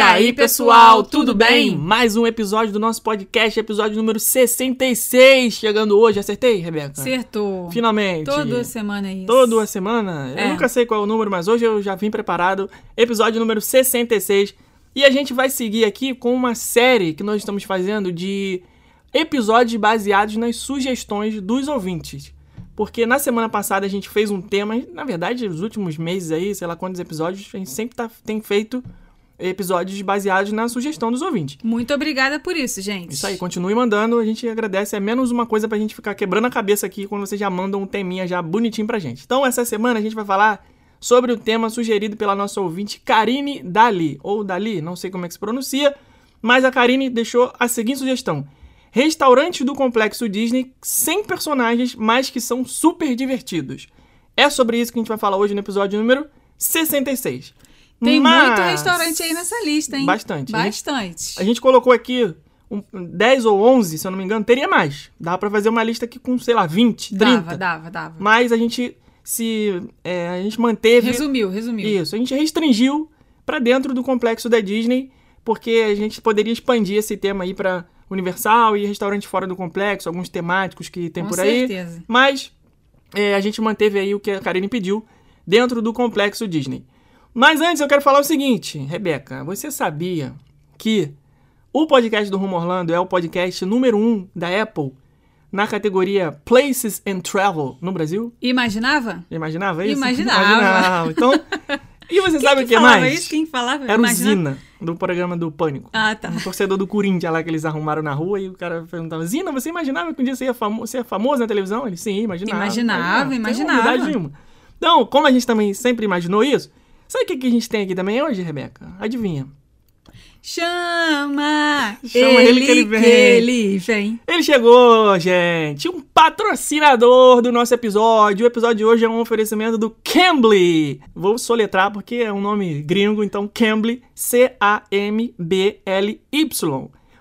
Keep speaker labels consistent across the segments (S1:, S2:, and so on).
S1: E aí, pessoal, tudo bem? Mais um episódio do nosso podcast, episódio número 66, chegando hoje. Acertei, Rebeca?
S2: Acertou.
S1: Finalmente.
S2: Toda semana é isso.
S1: Toda semana?
S2: É.
S1: Eu nunca sei qual é o número, mas hoje eu já vim preparado. Episódio número 66. E a gente vai seguir aqui com uma série que nós estamos fazendo de episódios baseados nas sugestões dos ouvintes. Porque na semana passada a gente fez um tema, na verdade, nos últimos meses aí, sei lá quantos episódios, a gente sempre tá, tem feito episódios baseados na sugestão dos ouvintes.
S2: Muito obrigada por isso, gente.
S1: Isso aí, continue mandando, a gente agradece. É menos uma coisa pra gente ficar quebrando a cabeça aqui quando vocês já mandam um teminha já bonitinho pra gente. Então, essa semana a gente vai falar sobre o tema sugerido pela nossa ouvinte Karine Dali, ou Dali, não sei como é que se pronuncia, mas a Karine deixou a seguinte sugestão. Restaurantes do Complexo Disney sem personagens, mas que são super divertidos. É sobre isso que a gente vai falar hoje no episódio número 66.
S2: Tem
S1: Mas-
S2: muito restaurante aí nessa lista, hein?
S1: Bastante. A gente-
S2: Bastante.
S1: A gente colocou aqui um, 10 ou 11, se eu não me engano, teria mais. Dava pra fazer uma lista aqui com, sei lá, 20, 30.
S2: Dava, dava, dava.
S1: Mas a gente se é, a gente manteve
S2: Resumiu, resumiu.
S1: isso, a gente restringiu pra dentro do complexo da Disney, porque a gente poderia expandir esse tema aí pra Universal e restaurante fora do complexo, alguns temáticos que tem
S2: Com
S1: por aí.
S2: certeza.
S1: Mas é, a gente manteve aí o que a Karine pediu dentro do complexo Disney. Mas antes eu quero falar o seguinte, Rebeca, você sabia que o podcast do Rumo Orlando é o podcast número 1 um da Apple na categoria Places and Travel no Brasil?
S2: Imaginava?
S1: Imaginava isso?
S2: Imaginava.
S1: Então, e você sabe o que
S2: falava
S1: mais?
S2: isso? Quem falava?
S1: Era o
S2: Imaginava?
S1: Zina, do programa do Pânico.
S2: Ah, tá.
S1: Um torcedor do Corinthians lá que eles arrumaram na rua e o cara perguntava: Zina, você imaginava que um dia você ia famo ser famoso na televisão? Ele, sim, imaginava.
S2: Imaginava, imaginava.
S1: nenhuma. Então, como a gente também sempre imaginou isso, sabe o que, que a gente tem aqui também hoje, Rebeca? Adivinha?
S2: Chama!
S1: Chama ele que ele vem.
S2: ele vem.
S1: Ele chegou, gente! Um patrocinador do nosso episódio. O episódio de hoje é um oferecimento do Cambly. Vou soletrar porque é um nome gringo, então Cambly, C-A-M-B-L-Y.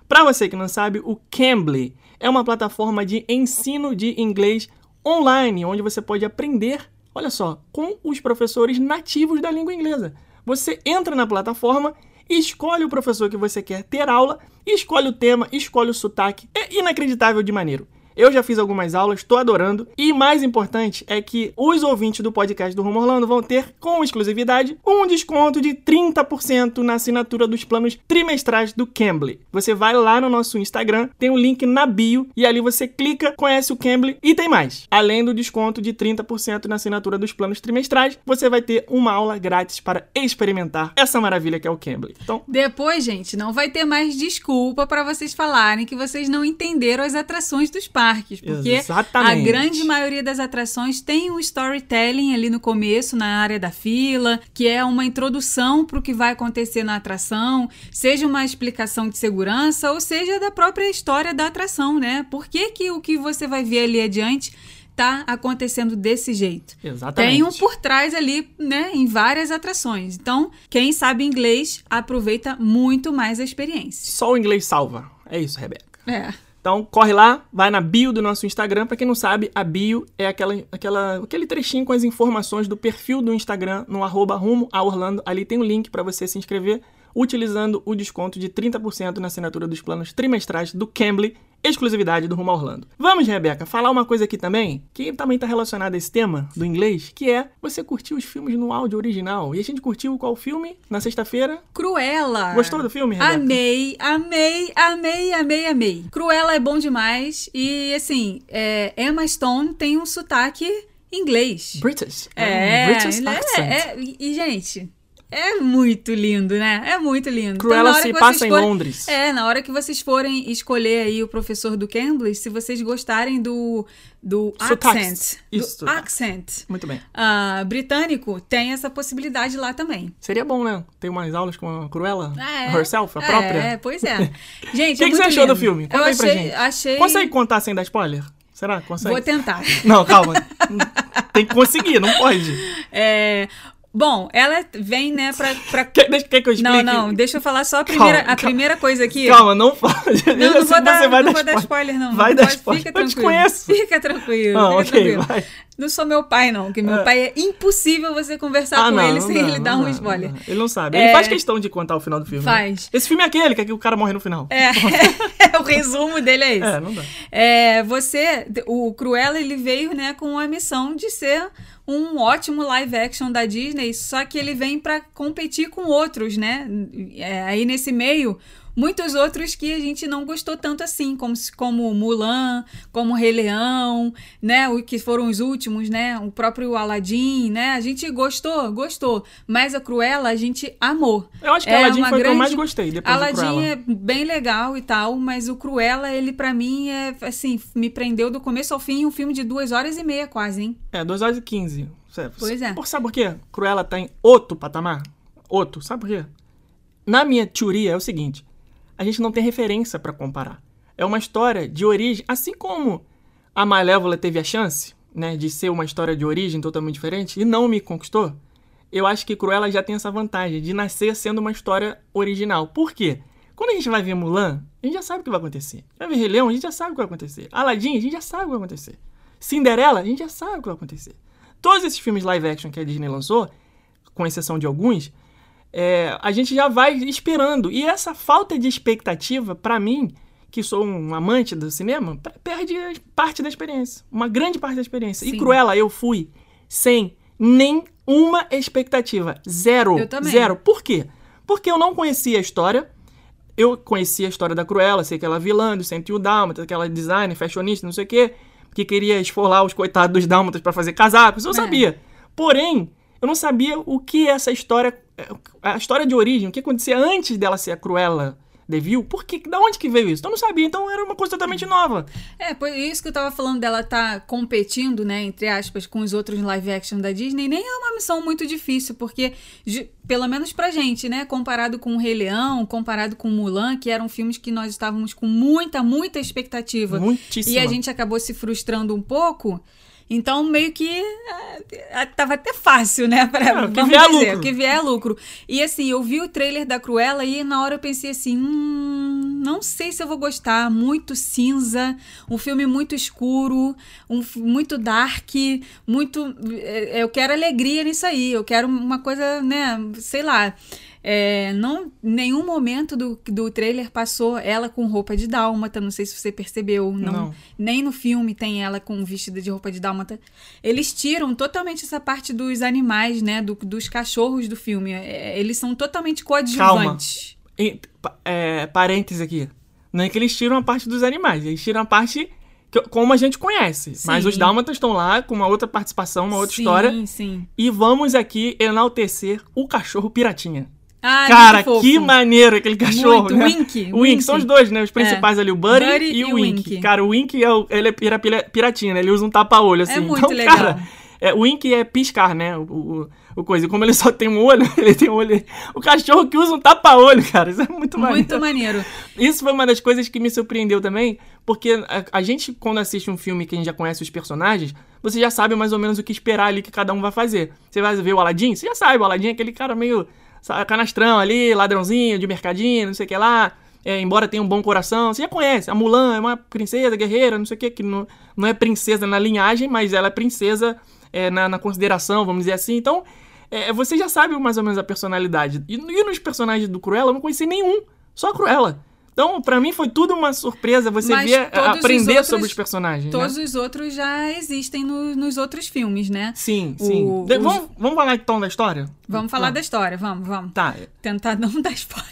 S1: Para você que não sabe, o Cambly é uma plataforma de ensino de inglês online, onde você pode aprender, olha só, com os professores nativos da língua inglesa. Você entra na plataforma escolhe o professor que você quer ter aula, escolhe o tema, escolhe o sotaque. É inacreditável de maneiro. Eu já fiz algumas aulas, tô adorando. E mais importante é que os ouvintes do podcast do Rumo Orlando vão ter, com exclusividade, um desconto de 30% na assinatura dos planos trimestrais do Cambly. Você vai lá no nosso Instagram, tem um link na bio, e ali você clica, conhece o Cambly e tem mais. Além do desconto de 30% na assinatura dos planos trimestrais, você vai ter uma aula grátis para experimentar essa maravilha que é o Cambly. Então,
S2: Depois, gente, não vai ter mais desculpa pra vocês falarem que vocês não entenderam as atrações dos parques, porque
S1: Exatamente.
S2: a grande maioria das atrações tem um storytelling ali no começo, na área da fila, que é uma introdução para o que vai acontecer na atração, seja uma explicação de segurança ou seja da própria história da atração, né? Por que, que o que você vai ver ali adiante tá acontecendo desse jeito?
S1: exatamente.
S2: Tem um por trás ali, né, em várias atrações. Então, quem sabe inglês aproveita muito mais a experiência.
S1: Só o inglês salva. É isso, Rebeca.
S2: É.
S1: Então, corre lá, vai na bio do nosso Instagram. Pra quem não sabe, a bio é aquela, aquela, aquele trechinho com as informações do perfil do Instagram no arroba rumo a Orlando. Ali tem um link para você se inscrever utilizando o desconto de 30% na assinatura dos planos trimestrais do Cambly, exclusividade do Rumo Orlando. Vamos, Rebeca, falar uma coisa aqui também, que também está relacionada a esse tema do inglês, que é você curtir os filmes no áudio original. E a gente curtiu qual filme na sexta-feira?
S2: Cruella.
S1: Gostou do filme, Rebeca?
S2: Amei, amei, amei, amei, amei. Cruella é bom demais e, assim, é, Emma Stone tem um sotaque inglês.
S1: British.
S2: É,
S1: Um British
S2: né?
S1: accent.
S2: É, e, e, gente, é muito lindo, né? É muito lindo. Então,
S1: Cruella
S2: hora
S1: se passa em
S2: forem-
S1: Londres.
S2: É, na hora que vocês forem escolher aí o professor do Cambly, se vocês gostarem do, do accent,
S1: Isso,
S2: do accent
S1: Muito bem.
S2: ah, britânico, tem essa possibilidade lá também.
S1: Seria bom, né? Ter umas aulas com a Cruella
S2: É.
S1: herself, a própria.
S2: É, pois é. Gente,
S1: O que,
S2: é
S1: que você achou
S2: lindo.
S1: do filme? Conta
S2: Eu
S1: aí pra
S2: achei,
S1: gente.
S2: achei...
S1: Consegue contar sem dar spoiler? Será? Consegue?
S2: Vou tentar.
S1: Não, calma. Tem que conseguir, não pode.
S2: É, Bom, ela vem, né, pra. pra...
S1: Quer, quer que eu explique?
S2: Não, não, deixa eu falar só a primeira,
S1: Calma,
S2: a primeira coisa aqui.
S1: Calma, não fala.
S2: Não, não vou,
S1: Você
S2: dar,
S1: vai
S2: não
S1: dar
S2: vou dar spoiler, não.
S1: Vai
S2: Não
S1: dar
S2: pode-
S1: spoiler.
S2: Fica
S1: Eu te conheço.
S2: Fica tranquilo.
S1: Ah,
S2: fica
S1: ok,
S2: tranquilo.
S1: vai.
S2: Não sou meu pai, não, porque meu
S1: É.
S2: pai é impossível você conversar
S1: Ah,
S2: com
S1: não,
S2: ele
S1: não
S2: sem ele
S1: não
S2: dar um spoiler.
S1: não. Ele não sabe.
S2: É.
S1: Ele faz questão de contar o final do filme. né?
S2: Faz.
S1: Esse filme é aquele, que, é que o cara morre no final.
S2: É, o resumo dele é esse.
S1: É, não dá.
S2: É, você, o Cruella, ele veio, né, com a missão de ser um ótimo live action da Disney, só que ele vem pra competir com outros, né? É, aí nesse meio, muitos outros que a gente não gostou tanto assim, como, como Mulan, como Rei Leão, né? O que foram os últimos, né? O próprio Aladdin, né? A gente gostou, gostou, mas a Cruella a gente amou.
S1: Eu acho que
S2: É
S1: Aladdin
S2: uma
S1: foi o que eu mais
S2: grande-
S1: gostei depois
S2: Aladdin é bem legal e tal, mas o Cruella, ele pra mim é assim, me prendeu do começo ao fim, um filme de duas horas e meia quase, hein?
S1: É, 2 horas e 15. Sabe,
S2: Pois é.
S1: Por, sabe por quê? Cruella tá em outro patamar? Outro. Sabe por quê? Na minha teoria é o seguinte: a gente não tem referência pra comparar. É uma história de origem, assim como a Malévola teve a chance, né, de ser uma história de origem totalmente diferente e não me conquistou. Eu acho que Cruella já tem essa vantagem de nascer sendo uma história original. Por quê? Quando a gente vai ver Mulan, a gente já sabe o que vai acontecer. Vai ver Rei Leão, a gente já sabe o que vai acontecer. Aladdin, a gente já sabe o que vai acontecer. Cinderela, a gente já sabe o que vai acontecer. Todos esses filmes live action que a Disney lançou, com exceção de alguns, é, a gente já vai esperando. E essa falta de expectativa, pra mim, que sou um amante do cinema, perde parte da experiência. Uma grande parte da experiência.
S2: Sim.
S1: E Cruella, eu fui sem nenhuma expectativa. Zero.
S2: Eu também.
S1: Zero. Por quê? Porque eu não conhecia a história. Eu conhecia a história da Cruella, sei que ela é vilã do 101 Dálmatas, aquela designer, fashionista, não sei o quê, que queria esfolar os coitados dos Dálmatas pra fazer casacos. Eu
S2: É.
S1: sabia. Porém, eu não sabia o que essa história, a história de origem, o que acontecia antes dela ser a Cruella Devil, por que, da onde que veio isso? Eu não sabia, então era uma coisa totalmente nova.
S2: É, por isso que eu tava falando dela tá competindo, né, entre aspas, com os outros live action da Disney, nem é uma missão muito difícil, porque, de- pelo menos pra gente, né, comparado com o Rei Leão, comparado com Mulan, que eram filmes que nós estávamos com muita, muita expectativa.
S1: Muitíssima.
S2: E a gente acabou se frustrando um pouco. Então, meio que ah, tava até fácil, né? Pra,
S1: É, o que vier é
S2: dizer,
S1: lucro.
S2: que vier é lucro. E assim, eu vi o trailer da Cruella e na hora eu pensei assim: hum, não sei se eu vou gostar. Muito cinza, um filme muito escuro, um, muito dark, muito. Eu quero alegria nisso aí. Eu quero uma coisa, né? Sei lá. É, não, nenhum momento do, do trailer passou ela com roupa de dálmata. Não sei se você percebeu. Não,
S1: Não.
S2: Nem no filme tem ela com vestida de roupa de dálmata. Eles tiram totalmente essa parte dos animais, né? do- dos cachorros do filme. É, eles são totalmente coadjuvantes.
S1: E, pa- é, parênteses aqui. Não é que eles tiram a parte dos animais, eles tiram a parte que, como a gente conhece. Mas
S2: Sim.
S1: os dálmatas estão lá com uma outra participação, uma outra
S2: sim,
S1: história.
S2: Sim,
S1: E vamos aqui enaltecer o cachorro piratinha.
S2: Ah,
S1: Cara,
S2: muito fofo.
S1: que maneiro aquele cachorro,
S2: Muito.
S1: né?
S2: Wink,
S1: O Wink, são os dois, né? Os principais ali, o Buddy,
S2: Buddy
S1: e o
S2: e o
S1: Wink.
S2: Wink.
S1: Cara, o Wink é o, ele é pira, pira- piratinha, né? Ele usa um tapa-olho, assim.
S2: muito
S1: então,
S2: legal.
S1: cara, é, o Wink é piscar, né? O, o, o coisa. E como ele só tem um olho, ele tem um olho... O cachorro que usa um tapa-olho, cara. Isso é muito maneiro.
S2: Muito maneiro.
S1: Isso foi uma das coisas que me surpreendeu também, porque a, a gente, quando assiste um filme que a gente já conhece os personagens, você já sabe mais ou menos o que esperar ali que cada um vai fazer. Você vai ver o Aladdin, você já sabe, o Aladdin é aquele cara meio canastrão ali, ladrãozinho, de mercadinho, não sei o que lá. É, embora tenha um bom coração, você já conhece. A Mulan é uma princesa, guerreira, não sei o que, que não, não é princesa na linhagem, mas ela é princesa é, na, na consideração, vamos dizer assim. Então, é, você já sabe mais ou menos a personalidade. E, e nos personagens do Cruella, eu não conheci nenhum, só a Cruella. Então, pra mim foi tudo uma surpresa você
S2: Mas
S1: ver,
S2: os
S1: aprender
S2: outros-
S1: sobre os personagens.
S2: Todos
S1: né?
S2: os outros já existem no- nos outros filmes, né?
S1: Sim,
S2: o-
S1: sim.
S2: Os-
S1: vamos, vamos falar então da história?
S2: Vamos falar
S1: Ah,
S2: da história, vamos, vamos.
S1: Tá.
S2: Tentar não dar spoiler.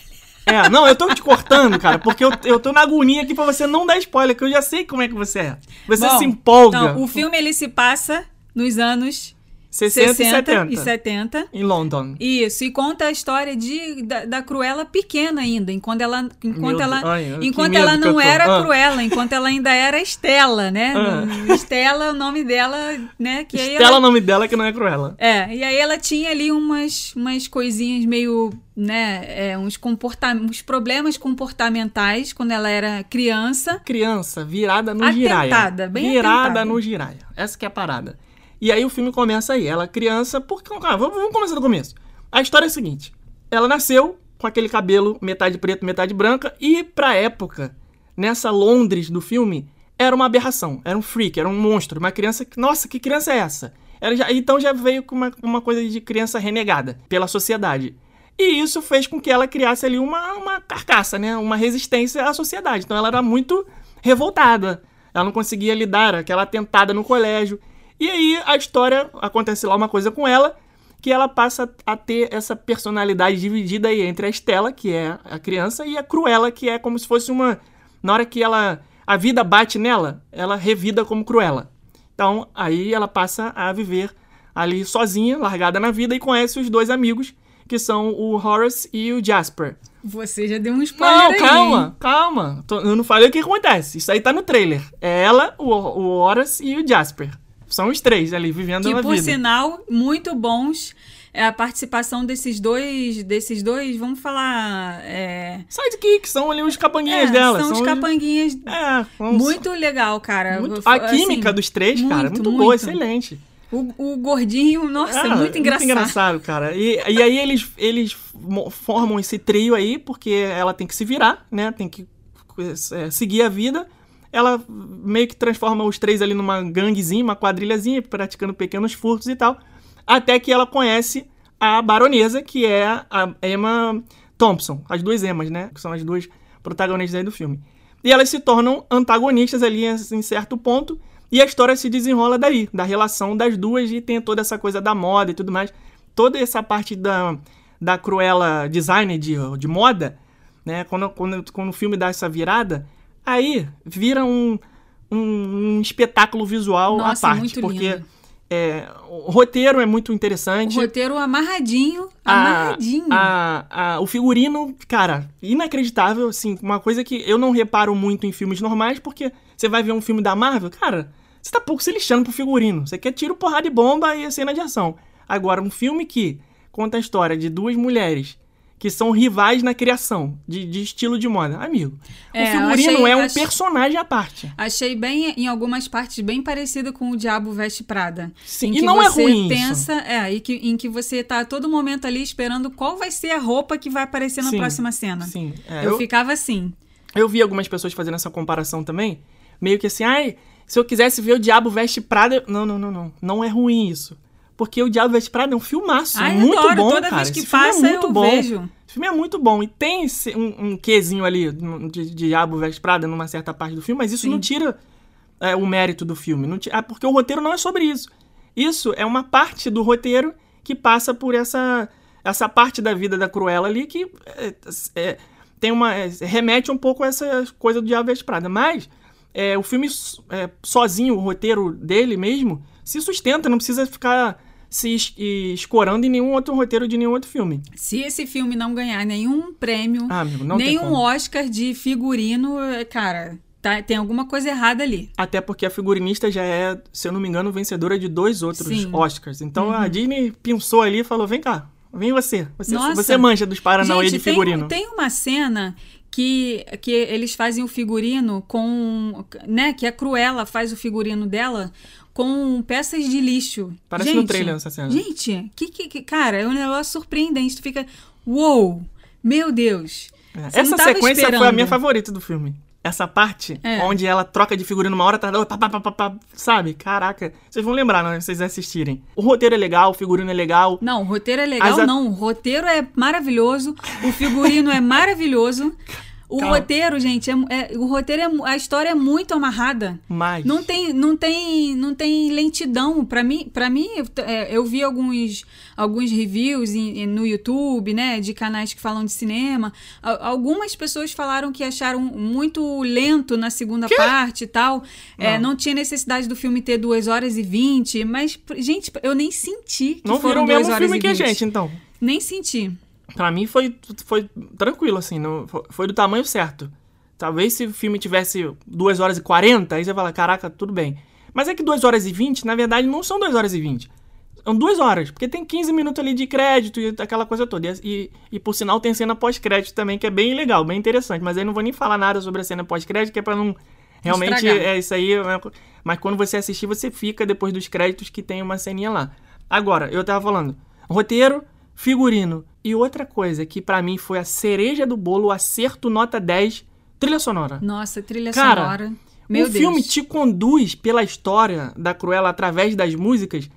S1: É, não, eu tô te cortando, cara, porque eu, eu tô na agonia aqui pra você não dar spoiler, que eu já sei como é que você é. Você
S2: Bom,
S1: se empolga.
S2: Então, o filme ele se passa nos anos
S1: 60,
S2: 60
S1: e 70.
S2: e 70.
S1: Em London.
S2: Isso, e conta a história de, da, da Cruella pequena ainda, enquanto ela, enquanto
S1: Meu
S2: ela,
S1: ai,
S2: enquanto ela não era
S1: Ah.
S2: Cruella, enquanto ela ainda era Estela, né?
S1: Ah.
S2: Estela o nome dela, né? Que
S1: Estela é o nome dela, que não é Cruella.
S2: é, e aí ela tinha ali umas, umas coisinhas meio, né, é, uns, comporta uns problemas comportamentais quando ela era criança.
S1: Criança virada no
S2: Atentada,
S1: giraia.
S2: bem
S1: virada
S2: atentada.
S1: no giraia. Essa que é a parada. E aí o filme começa aí. Ela criança. Porque, ah, vamos, vamos começar do começo. A história é a seguinte: ela nasceu com aquele cabelo metade preto, metade branca, e pra época, nessa Londres do filme, era uma aberração, era um freak, era um monstro, uma criança que, nossa, que criança é essa? Já, então já veio com uma, uma coisa de criança renegada pela sociedade. E isso fez com que ela criasse ali uma, uma carcaça, né? Uma resistência à sociedade. Então ela era muito revoltada. Ela não conseguia lidar, aquela tentada no colégio. E aí a história acontece lá uma coisa com ela, que ela passa a ter essa personalidade dividida aí entre a Estela, que é a criança, e a Cruella, que é como se fosse uma. Na hora que ela. A vida bate nela, ela revida como Cruella. Então aí ela passa a viver ali sozinha, largada na vida, e conhece os dois amigos, que são o Horace e o Jasper.
S2: Você já deu um spoiler
S1: Não,
S2: aí,
S1: calma,
S2: hein?
S1: calma. Eu não falei o que acontece. Isso aí tá no trailer. É ela, o, o Horace e o Jasper. São os três ali vivendo
S2: Que
S1: a
S2: por
S1: vida.
S2: sinal, muito bons. É a participação desses dois, desses dois, vamos falar. É,
S1: Sidekicks, são ali os capanguinhas
S2: é,
S1: dela.
S2: São os
S1: os-
S2: capanguinhas.
S1: É, são-
S2: Muito legal, cara.
S1: muito- A química
S2: assim,
S1: dos três, cara,
S2: muito,
S1: muito, boa,
S2: muito.
S1: excelente.
S2: O, o gordinho, nossa,
S1: Ah,
S2: muito engraçado.
S1: engraçado, cara. E, e aí eles, eles formam esse trio aí, porque ela tem que se virar, né? Tem que é, seguir a vida. Ela meio que transforma os três ali numa ganguezinha, uma quadrilhazinha, praticando pequenos furtos e tal. Até que ela conhece a baronesa, que é a Emma Thompson. As duas Emmas, né? Que são as duas protagonistas aí do filme. E elas se tornam antagonistas ali em certo ponto. E a história se desenrola daí, da relação das duas, e tem toda essa coisa da moda e tudo mais. Toda essa parte da, da Cruella design de, de moda, né? Quando, quando, quando o filme dá essa virada, aí vira um, um, um espetáculo visual
S2: Nossa,
S1: à parte.
S2: muito
S1: porque
S2: lindo.
S1: é, o roteiro é muito
S2: O
S1: interessante.
S2: roteiro amarradinho,
S1: A-
S2: amarradinho.
S1: a- a- o figurino, cara, inacreditável, assim, uma coisa que eu não reparo muito em filmes normais, porque você vai ver um filme da Marvel, cara, você tá pouco se lixando pro figurino. Você quer tiro, porrada e bomba e a cena de ação. Agora, um filme que conta a história de duas mulheres que são rivais na criação de, de estilo de moda. Amigo,
S2: É,
S1: o figurino
S2: achei-
S1: é um
S2: achei-
S1: personagem à parte.
S2: Achei bem, em algumas partes, bem parecido com o Diabo Veste Prada.
S1: Sim, e
S2: que
S1: não é ruim isso.
S2: pensa, É, e que, em que você tá a todo momento ali esperando qual vai ser a roupa que vai aparecer na
S1: Sim,
S2: próxima cena.
S1: Sim, é,
S2: eu,
S1: eu-
S2: ficava assim.
S1: Eu vi algumas pessoas fazendo essa comparação também. Meio que assim, ai, se eu quisesse ver o Diabo Veste Prada. Não, não, não, não. Não é ruim isso. Porque o Diabo Veste Prada é um filmaço.
S2: Ai,
S1: muito
S2: adoro,
S1: bom,
S2: toda
S1: cara.
S2: vez que
S1: Esse filme
S2: passa,
S1: é muito
S2: eu
S1: bom.
S2: vejo.
S1: Esse filme é muito bom. E tem esse- um, um quezinho ali de, de Diabo Veste Prada numa certa parte do filme, mas isso
S2: Sim.
S1: não tira é, o mérito do filme. Não ti- ah, porque o roteiro não é sobre isso. Isso é uma parte do roteiro que passa por essa, essa parte da vida da Cruella ali que é, é, tem uma é, remete um pouco a essa coisa do Diabo Veste Prada. Mas é, o filme é, sozinho, o roteiro dele mesmo, se sustenta, não precisa ficar se es- escorando em nenhum outro roteiro de nenhum outro filme.
S2: Se esse filme não ganhar nenhum prêmio,
S1: Ah, amigo,
S2: nenhum. Oscar de figurino, é, cara, tá- tem alguma coisa errada ali.
S1: Até porque a figurinista já é, se eu não me engano, vencedora de dois outros
S2: Sim.
S1: Oscars. Então a Disney pensou ali e falou: vem cá, vem você. Você,
S2: Nossa.
S1: você manja dos Paranauê
S2: Gente,
S1: de figurino.
S2: Tem, tem uma cena que, que eles fazem o figurino com. né? Que a Cruella faz o figurino dela com peças de lixo.
S1: Parece
S2: gente,
S1: no trailer essa cena.
S2: Gente, que, que, que- cara, é um negócio surpreendente. Tu fica. Uou! Meu Deus!
S1: É, Essa sequência foi a
S2: esperando.
S1: minha favorita do filme. Essa parte,
S2: É.
S1: onde ela troca de figurino uma hora atrás da outra, pá, pá, pá, pá, sabe? Caraca, vocês vão lembrar, não, se vocês assistirem. O roteiro é legal, o figurino é legal.
S2: Não, o roteiro é legal,
S1: As
S2: não. O roteiro é maravilhoso, o figurino é maravilhoso. O
S1: Calma.
S2: roteiro, gente, é, é- o roteiro é, a história é muito amarrada.
S1: Mas.
S2: Não tem, não tem, não tem lentidão. Pra mim, para mim, eu, é, eu vi alguns, alguns reviews em- no YouTube, né, de canais que falam de cinema. Algumas pessoas falaram que acharam muito lento na segunda parte e tal. É, não tinha necessidade do filme ter 2 horas e 20, mas, gente, eu nem senti que
S1: Não
S2: foram
S1: viram o
S2: 2
S1: mesmo filme que a
S2: 20.
S1: gente, então.
S2: Nem senti.
S1: Pra mim foi, foi tranquilo, assim, não, foi- foi do tamanho certo. Talvez se o filme tivesse 2 horas e 40, aí você fala, caraca, tudo bem. Mas é que 2 horas e 20, na verdade, não são 2 horas e 20. São 2 horas, porque tem 15 minutos ali de crédito e aquela coisa toda. E, e, e, por sinal tem cena pós-crédito também, que é bem legal, bem interessante. Mas aí não vou nem falar nada sobre a cena pós-crédito, que é pra não Realmente,
S2: Estragar.
S1: é isso aí. é- Mas quando você assistir, você fica depois dos créditos que tem uma ceninha lá. Agora, eu tava falando, roteiro, figurino e outra coisa que pra mim foi a cereja do bolo, o acerto nota 10, trilha sonora.
S2: Nossa, trilha
S1: Cara,
S2: sonora. Meu
S1: o
S2: Deus.
S1: filme te conduz pela história da Cruella através das músicas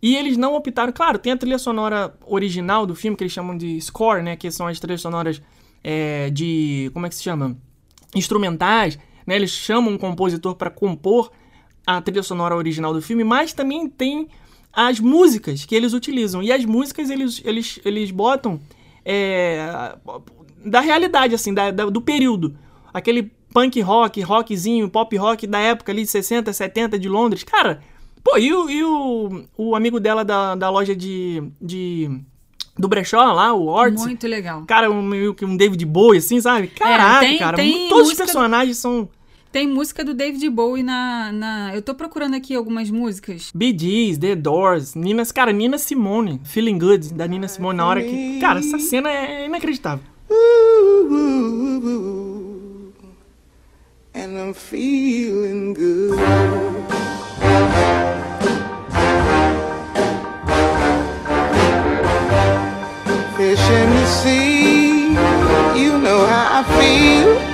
S1: e eles não optaram. Claro, tem a trilha sonora original do filme que eles chamam de score, né? Que são as trilhas sonoras é, de. Como é que se chama? Instrumentais. Né? Eles chamam um compositor para compor a trilha sonora original do filme, mas também tem as músicas que eles utilizam. E as músicas eles, eles, eles botam é, da realidade, assim, da, da- do período. Aquele punk rock, rockzinho, pop rock da época ali de 60, 70 de Londres. Cara, pô, e o, e o, o amigo dela da, da loja de, de. do brechó lá, o Ortiz.
S2: Muito legal.
S1: Cara, um, um David Bowie, assim, sabe? Caraca,
S2: É, tem-
S1: cara.
S2: tem
S1: todos os
S2: música-
S1: personagens são
S2: Tem música do David Bowie na, na. Eu tô procurando aqui algumas músicas.
S1: Bee Gees, The Doors, Nina, cara, Nina Simone, Feeling Good, da Nina Simone, na hora que. Cara, essa cena é inacreditável.
S3: Ooh, ooh, ooh, and I'm feeling good. Fish in the sea, you know how I feel.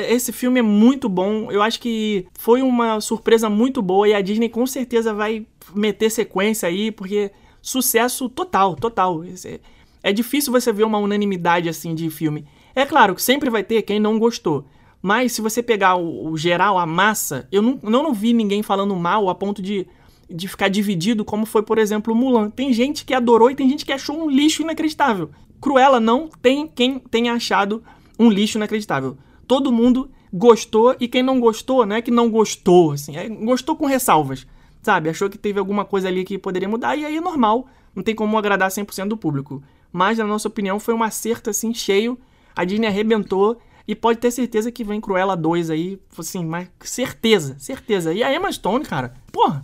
S1: Esse filme é muito bom. Eu acho que foi uma surpresa muito boa e a Disney com certeza vai meter sequência aí, porque sucesso total, total. Esse- É difícil você ver uma unanimidade assim de filme. É claro que sempre vai ter quem não gostou. Mas se você pegar o, o geral, a massa, eu não, não, vi ninguém falando mal a ponto de, de ficar dividido, como foi, por exemplo, o Mulan. Tem gente que adorou e tem gente que achou um lixo inacreditável. Cruella não tem quem tenha achado um lixo inacreditável. Todo mundo gostou e quem não gostou, não é que não gostou, assim, é- gostou com ressalvas, sabe? Achou que teve alguma coisa ali que poderia mudar e aí é normal, não tem como agradar 100% do público. Mas, na nossa opinião, foi um acerto, assim, cheio, a Disney arrebentou e pode ter certeza que vem Cruella 2 aí, assim, mas certeza, certeza. E a Emma Stone, cara, porra,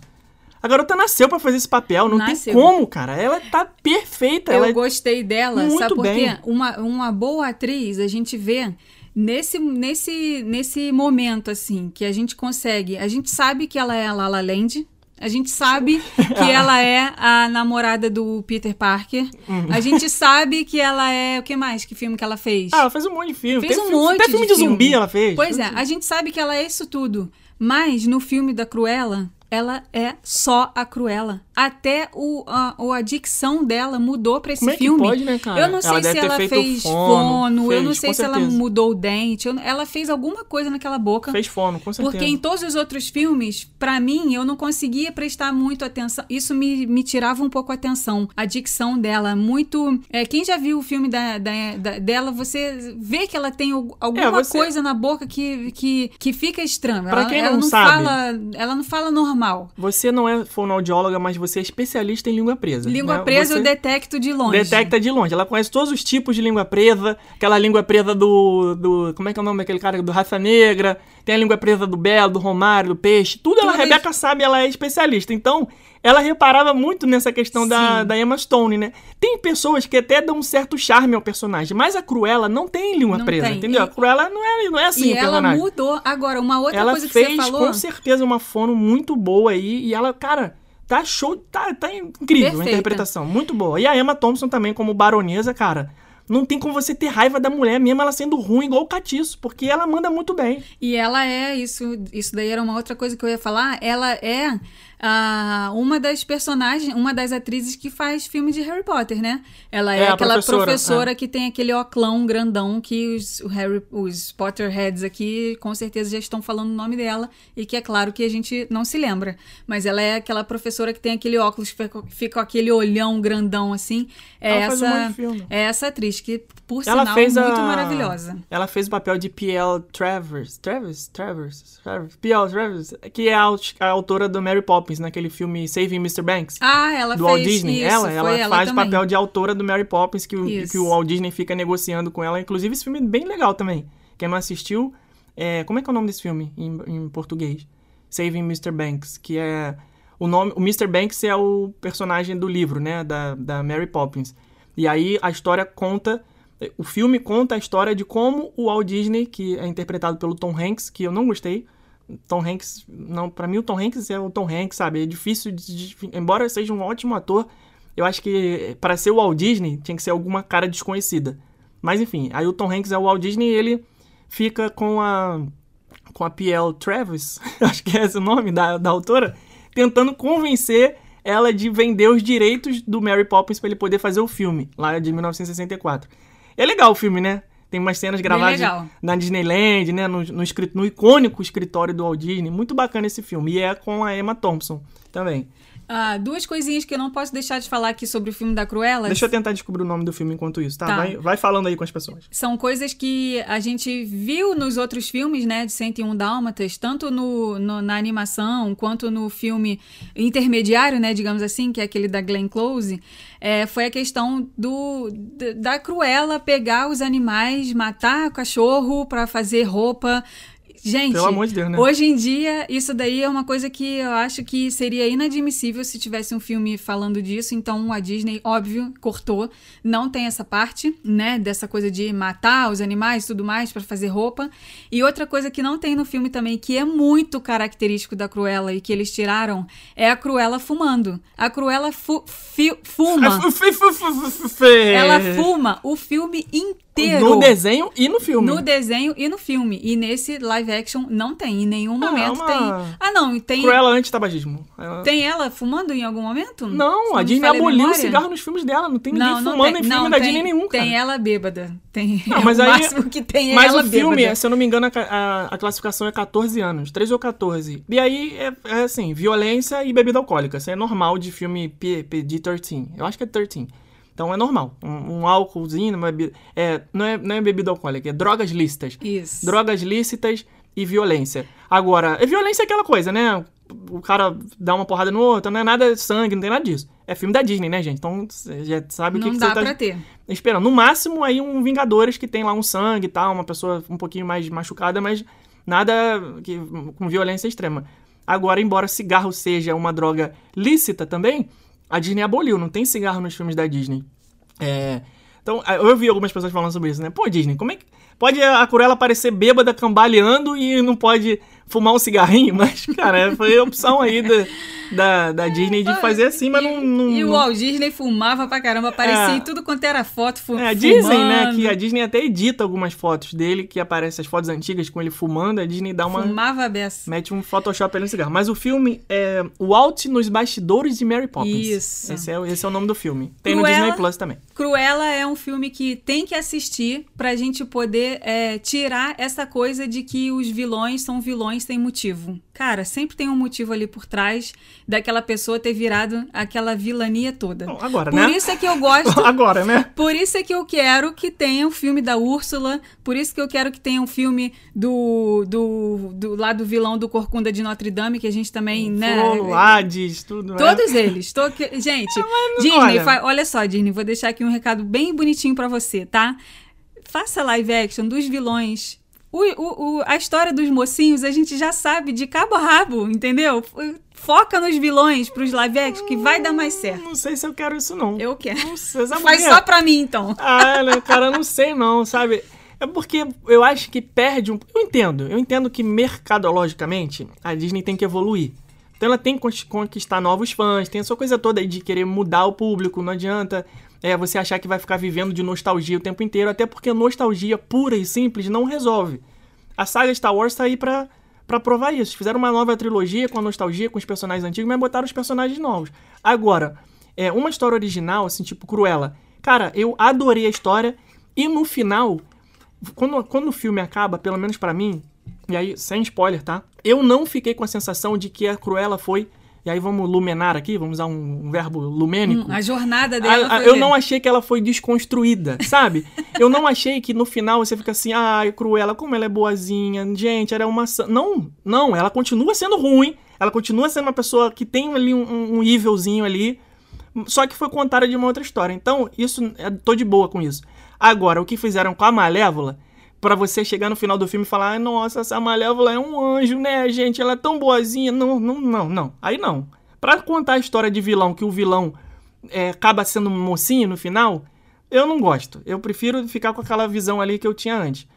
S1: a garota nasceu pra fazer esse papel, não
S2: Nasceu.
S1: tem como, cara, ela tá perfeita,
S2: Eu
S1: ela é
S2: gostei dela,
S1: muito
S2: sabe por
S1: bem.
S2: quê? Uma, uma boa atriz, a gente vê nesse, nesse, nesse momento, assim, que a gente consegue. A gente sabe que ela é a Lala Land. A gente sabe que ela é a namorada do Peter Parker. A gente sabe que ela é. O que mais? Que filme que ela fez?
S1: Ah, ela fez um monte de filme.
S2: Fez
S1: Tem
S2: um
S1: filme-
S2: monte
S1: Até filme
S2: de
S1: de zumbi
S2: filme.
S1: ela fez.
S2: Pois é, a gente sabe que ela é isso tudo. Mas no filme da Cruella, ela é só a Cruella. Até o, a, o- a dicção dela mudou pra esse
S1: Como é que
S2: filme.
S1: pode, né, cara?
S2: Eu não sei
S1: Ela
S2: se ela fez
S1: fono,
S2: fono, eu
S1: fez,
S2: não sei se ela
S1: certeza.
S2: mudou o dente. eu- ela fez alguma coisa naquela boca.
S1: Fez fono, com certeza.
S2: Porque em todos os outros filmes, pra mim, eu não conseguia prestar muito atenção. Isso me, me tirava um pouco a atenção. A dicção dela, muito. É, quem já viu o filme da, da- da- dela, você vê que ela tem al- alguma
S1: É, você-
S2: coisa na boca que, que, que fica estranha.
S1: Pra
S2: ela,
S1: quem
S2: ela
S1: não sabe-
S2: fala. Ela não fala normal.
S1: Você não é fonoaudióloga, mas você é especialista em língua presa.
S2: Língua
S1: né?
S2: presa
S1: Você
S2: eu detecto de longe.
S1: Detecta de longe. Ela conhece todos os tipos de língua presa. Aquela língua presa do, do. Como é que é o nome daquele cara? Do Raça Negra. Tem a língua presa do Belo, do Romário, do Peixe. Tudo, ela, a
S2: Tudo
S1: Rebeca sabe, ela é especialista. Então, ela reparava muito nessa questão da,
S2: Sim.
S1: da Emma Stone, né? Tem pessoas que até dão um certo charme ao personagem, mas a Cruella não tem língua
S2: Não
S1: presa,
S2: tem.
S1: entendeu?
S2: E-
S1: A Cruella não é, não é assim
S2: e ela
S1: personagem.
S2: mudou. Agora, uma outra
S1: ela
S2: coisa que
S1: fez
S2: você falou.
S1: com certeza uma fono muito boa aí e ela, cara, tá show, tá, tá incrível a
S2: Perfeita.
S1: interpretação, muito boa. E a Emma Thompson também como baronesa, cara, não tem como você ter raiva da mulher mesmo ela sendo ruim igual o Catiço, porque ela manda muito bem.
S2: E ela é, isso, isso daí era uma outra coisa que eu ia falar, ela é ah, uma das personagens, uma das atrizes que faz filme de Harry Potter, né? Ela é,
S1: É, a
S2: aquela
S1: professora,
S2: professora, que tem aquele oclão grandão que os, Harry, os Potterheads aqui com certeza já estão falando o nome dela e que é claro que a gente não se lembra. Mas ela é aquela professora que tem aquele óculos que fica, fica com aquele olhão grandão assim. É
S1: Ela um
S2: essa,
S1: filme.
S2: é essa atriz. que, por
S1: Ela
S2: sinal,
S1: fez
S2: muito
S1: a...
S2: maravilhosa.
S1: Ela fez o papel de P.L. Travers. Travers? Travers? Travers? P.L. Travers. Que é a, a autora do Mary Poppins, naquele filme Saving Mr. Banks.
S2: Ah, ela
S1: do
S2: fez
S1: Walt Disney.
S2: isso,
S1: ela, ela
S2: ela
S1: faz o papel de autora do Mary Poppins, que o, que o Walt Disney fica negociando com ela. Inclusive, esse filme é bem legal também. Quem não assistiu, é, como é que é o nome desse filme em, em português? Saving Mr. Banks, que é... O nome, o Mr. Banks é o personagem do livro, né, da, da Mary Poppins. E aí a história conta, o filme conta a história de como o Walt Disney, que é interpretado pelo Tom Hanks, que eu não gostei, Tom Hanks, não, para mim o Tom Hanks é o Tom Hanks, sabe? É difícil de, embora seja um ótimo ator, eu acho que para ser o Walt Disney tinha que ser alguma cara desconhecida. Mas enfim, aí o Tom Hanks é o Walt Disney e ele fica com a com a P.L. Travis, acho que é esse o nome da, da autora, tentando convencer ela de vender os direitos do Mary Poppins para ele poder fazer o filme, lá de 1964. É legal o filme, né? Tem umas cenas gravadas na Disneyland, né? No, no, no icônico escritório do Walt Disney. Muito bacana esse filme. E é com a Emma Thompson também.
S2: Ah, duas coisinhas que eu não posso deixar de falar aqui sobre o filme da Cruella.
S1: Deixa eu tentar descobrir o nome do filme enquanto isso, tá?
S2: Tá.
S1: Vai, vai falando aí com as pessoas.
S2: São coisas que a gente viu nos outros filmes, né, de 101 Dálmatas, tanto no, no- na animação quanto no filme intermediário, né, digamos assim, que é aquele da Glenn Close, é, foi a questão do da Cruella pegar os animais, matar o cachorro pra fazer roupa. Gente,
S1: Pelo amor de Deus, né?
S2: hoje em dia, isso daí é uma coisa que eu acho que seria inadmissível se tivesse um filme falando disso. Então, a Disney, óbvio, cortou. Não tem essa parte, né? Dessa coisa de matar os animais e tudo mais pra fazer roupa. E outra coisa que não tem no filme também, que é muito característico da Cruella e que eles tiraram, é a Cruella fumando. A Cruella fu- fuma. Ela fuma o filme inteiro.
S1: No desenho e no filme.
S2: No desenho e no filme. E nesse live action não tem. Em nenhum momento
S1: uma-
S2: tem. Ah, não. Tem,
S1: Cruella anti-tabagismo. Ela-
S2: tem ela fumando em algum momento?
S1: Não, a Disney aboliu o cigarro nos filmes dela. Não tem ninguém
S2: Não,
S1: fumando
S2: tem.
S1: em filme
S2: não,
S1: da
S2: tem,
S1: Disney nenhum, cara.
S2: Tem ela bêbada. Tem.
S1: Não,
S2: é
S1: mas
S2: o
S1: aí-
S2: máximo que tem é
S1: Mas
S2: ela
S1: o filme,
S2: bêbada.
S1: se eu não me engano, a, a- a classificação é 14 anos, 13 ou 14. E aí é, é assim, violência e bebida alcoólica. Isso é normal de filme P- PG-13. Eu acho que é 13. Então é normal. Um, um álcoolzinho, uma bebida, é, não, é, não é bebida alcoólica, é drogas lícitas.
S2: Isso.
S1: Drogas lícitas e violência. Agora, é violência é aquela coisa, né? O cara dá uma porrada no outro, não é nada sangue, não tem nada disso. É filme da Disney, né, gente? Então você já sabe o que,
S2: Não
S1: que
S2: dá
S1: você tá
S2: pra ter.
S1: esperando. No máximo, aí um Vingadores que tem lá um sangue e tal, uma pessoa um pouquinho mais machucada, mas nada que, com violência extrema. Agora, embora cigarro seja uma droga lícita também, a Disney aboliu, não tem cigarro nos filmes da Disney. É, Então, eu vi algumas pessoas falando sobre isso, né? Pô, Disney, como é que. Pode a Cruella parecer bêbada, cambaleando e não pode fumar um cigarrinho? Mas, cara, foi a opção aí da, da, da Disney de fazer assim, mas
S2: e,
S1: não. não
S2: E o Walt Disney fumava pra caramba, aparecia
S1: É.
S2: em tudo quanto era foto, fu
S1: É, dizem, né, que a Disney até edita algumas fotos dele, que aparecem as fotos antigas com ele fumando, a Disney dá uma.
S2: Fumava a beça.
S1: Mete um Photoshop ali no cigarro. Mas o filme é Walt nos bastidores de Mary Poppins.
S2: Isso.
S1: Esse é, o- esse é o nome do filme. Tem no
S2: Cruella.
S1: Disney Plus também.
S2: Cruella é um filme que tem que assistir pra gente poder é, tirar essa coisa de que os vilões são vilões sem motivo. Cara, sempre tem um motivo ali por trás daquela pessoa ter virado aquela vilania toda.
S1: Bom, agora,
S2: por
S1: né?
S2: isso é que eu gosto.
S1: Agora, né?
S2: Por isso é que eu quero que tenha um filme da Úrsula, por isso que eu quero que tenha um filme do, do, do lá do vilão do Corcunda de Notre Dame, que a gente também, né?
S1: Frollo, Hades, tudo. né?
S2: Todos eles. Tô Gente, Disney,
S1: olha.
S2: olha. olha só, Disney, vou deixar aqui um recado bem bonitinho pra você, tá? Faça live action dos vilões. O, o- o- a história dos mocinhos a gente já sabe de cabo a rabo, entendeu? Foca nos vilões pros live action que vai dar mais certo.
S1: Não sei se eu quero isso, não.
S2: Eu quero.
S1: Sabe
S2: Faz só pra mim, então.
S1: Ah, né, cara, eu não sei não, sabe? É porque eu acho que perde um. Eu entendo, eu entendo que mercadologicamente a Disney tem que evoluir. Então ela tem que conquist- conquistar novos fãs, tem essa coisa toda aí de querer mudar o público, não adianta é, você achar que vai ficar vivendo de nostalgia o tempo inteiro, até porque nostalgia pura e simples não resolve. A saga Star Wars tá aí pra, pra provar isso. Fizeram uma nova trilogia com a nostalgia, com os personagens antigos, mas botaram os personagens novos. Agora, é, uma história original, assim, tipo Cruella. Cara, eu adorei a história e no final, quando, quando o filme acaba, pelo menos pra mim, e aí sem spoiler, tá? Eu não fiquei com a sensação de que a Cruella foi E aí vamos lumenar aqui, vamos usar um, um verbo lumênico.
S2: Hum, a jornada dela.
S1: A- a- eu não achei que ela foi desconstruída, sabe? eu não achei que no final você fica assim, ai, Cruella, como ela é boazinha, gente, era uma. san-" Não, não, ela continua sendo ruim, ela continua sendo uma pessoa que tem ali um, um, evilzinho ali, só que foi contada de uma outra história. Então, isso, eu tô de boa com isso. Agora, o que fizeram com a Malévola, pra você chegar no final do filme e falar, nossa, essa Malévola é um anjo, né, gente? Ela é tão boazinha. Não, não, não, não. Aí não. Pra contar a história de vilão, que o vilão é, acaba sendo mocinho no final, eu não gosto. Eu prefiro ficar com aquela visão ali que eu tinha antes.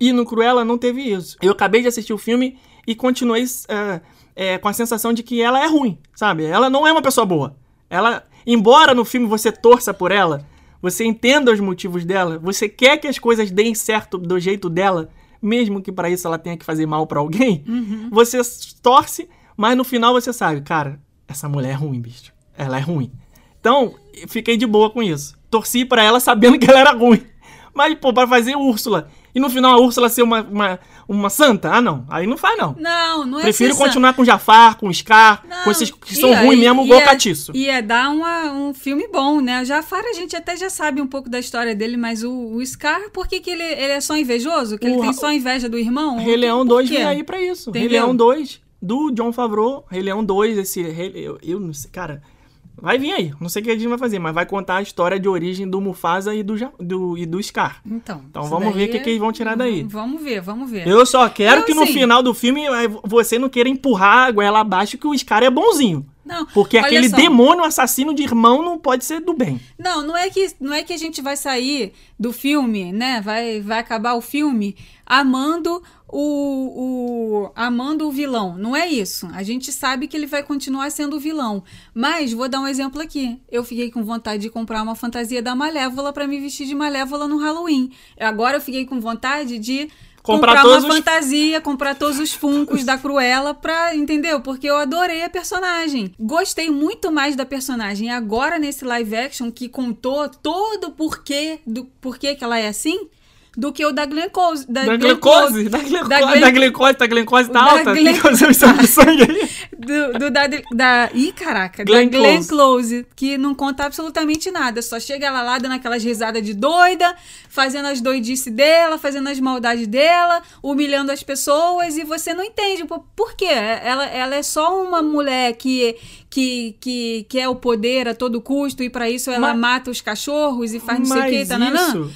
S1: E no Cruella não teve isso. Eu acabei de assistir o filme e continuei é, é, com a sensação de que ela é ruim, sabe? Ela não é uma pessoa boa. Ela, embora no filme você torça por ela, você entenda os motivos dela, você quer que as coisas deem certo do jeito dela, mesmo que para isso ela tenha que fazer mal pra alguém, você torce, mas no final você sabe, cara, essa mulher é ruim, bicho. Ela é ruim. Então, fiquei de boa com isso. Torci pra ela sabendo que ela era ruim. Mas, pô, pra fazer Úrsula. E no final a Úrsula ser uma, uma, uma santa? Ah, não. Aí não faz, não.
S2: Não, não é
S1: Prefiro continuar com Jafar, com Scar,
S2: Não,
S1: com esses que são ruins mesmo, igual
S2: ia-
S1: Catiço.
S2: Ia dar uma- um filme bom, né? O Jafar a gente até já sabe um pouco da história dele, mas o, o Scar, por que, que ele, ele é só invejoso? Que ele
S1: O
S2: tem
S1: Ra-
S2: só inveja do irmão?
S1: Rei Leão
S2: Por
S1: 2
S2: quê?
S1: vem aí pra isso. Rei
S2: Entendeu?
S1: Leão 2, do John Favreau. Rei Leão 2, esse. Rei- eu, eu não sei, cara. Vai vir aí. Não sei o que a gente vai fazer, mas vai contar a história de origem do Mufasa e do, do, e do Scar.
S2: Então,
S1: Então vamos ver o que,
S2: é-
S1: que eles vão tirar daí.
S2: Vamos ver, vamos ver.
S1: Eu só quero que no
S2: assim-
S1: final do filme eh, você não queira empurrar a goela abaixo que o Scar é bonzinho.
S2: Não,
S1: Porque
S2: olha
S1: aquele
S2: só.
S1: demônio assassino de irmão não pode ser do bem.
S2: Não, não é que não é que a gente vai sair do filme, né? Vai, vai acabar o filme amando o, o amando o vilão. Não é isso. A gente sabe que ele vai continuar sendo o vilão. Mas vou dar um exemplo aqui. Eu fiquei com vontade de comprar uma fantasia da Malévola pra me vestir de Malévola no Halloween. Agora eu fiquei com vontade de
S1: Comprar
S2: comprar,
S1: todos
S2: uma
S1: os-
S2: fantasia, comprar todos os funcos da Cruella pra, entendeu? Porque eu adorei a personagem. Gostei muito mais da personagem agora nesse live action que contou todo o porquê do porquê que ela é assim do que o da Glenn Close. Da,
S1: Da glicose, da glicose,
S2: Da
S1: da glicose, da glicose tá
S2: Da
S1: alta. Tem
S2: Glenn-
S1: que fazer um exame de sangue aí.
S2: do, do da, da. Ih, caraca,
S1: Glenn
S2: da Glenn
S1: Close.
S2: Que não conta absolutamente nada. Só chega ela lá dando aquelas risadas de doida, fazendo as doidices dela, fazendo as maldades dela, humilhando as pessoas, e você não entende. Pô, Por quê? Ela, ela é só uma mulher que, que, que quer o poder a todo custo, e pra isso ela
S1: Mas-
S2: mata os cachorros e faz não sei o que, tananã.
S1: isso,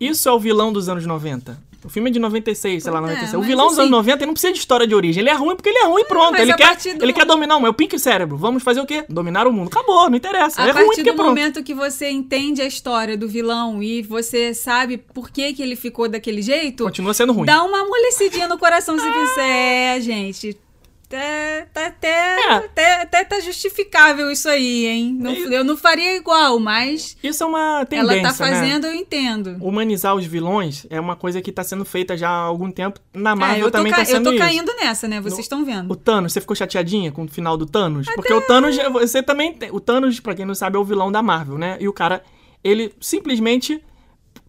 S1: isso é o vilão dos anos 90. O filme é de 96, sei lá,
S2: É,
S1: 96. o
S2: mas
S1: vilão dos
S2: assim-
S1: anos 90 ele não precisa de história de origem. Ele é ruim porque ele é ruim, pronto.
S2: mas
S1: Ele quer,
S2: do-
S1: ele quer dominar o meu pink cérebro. Vamos fazer o quê? Dominar o mundo. Acabou, não interessa.
S2: A
S1: é ruim
S2: partir
S1: porque
S2: do
S1: pronto.
S2: momento que você entende a história do vilão e você sabe por que, que ele ficou daquele jeito,
S1: Continua sendo ruim.
S2: dá uma amolecidinha no coração se você é, gente. Até, tá- até,
S1: É.
S2: até, até tá justificável isso aí, hein? Não- eu não faria igual, mas
S1: Isso é uma tendência,
S2: ela tá
S1: né?
S2: fazendo, eu entendo.
S1: Humanizar os vilões é uma coisa que tá sendo feita já há algum tempo. Na
S2: É,
S1: Marvel
S2: eu tô,
S1: também tá
S2: eu
S1: sendo
S2: tô
S1: isso.
S2: caindo nessa, né? Vocês estão
S1: O
S2: vendo.
S1: Thanos, você ficou chateadinha com o final do Thanos? Porque o Thanos, você também tem, o Thanos, pra quem não sabe, é o vilão da Marvel, né? E o cara, ele simplesmente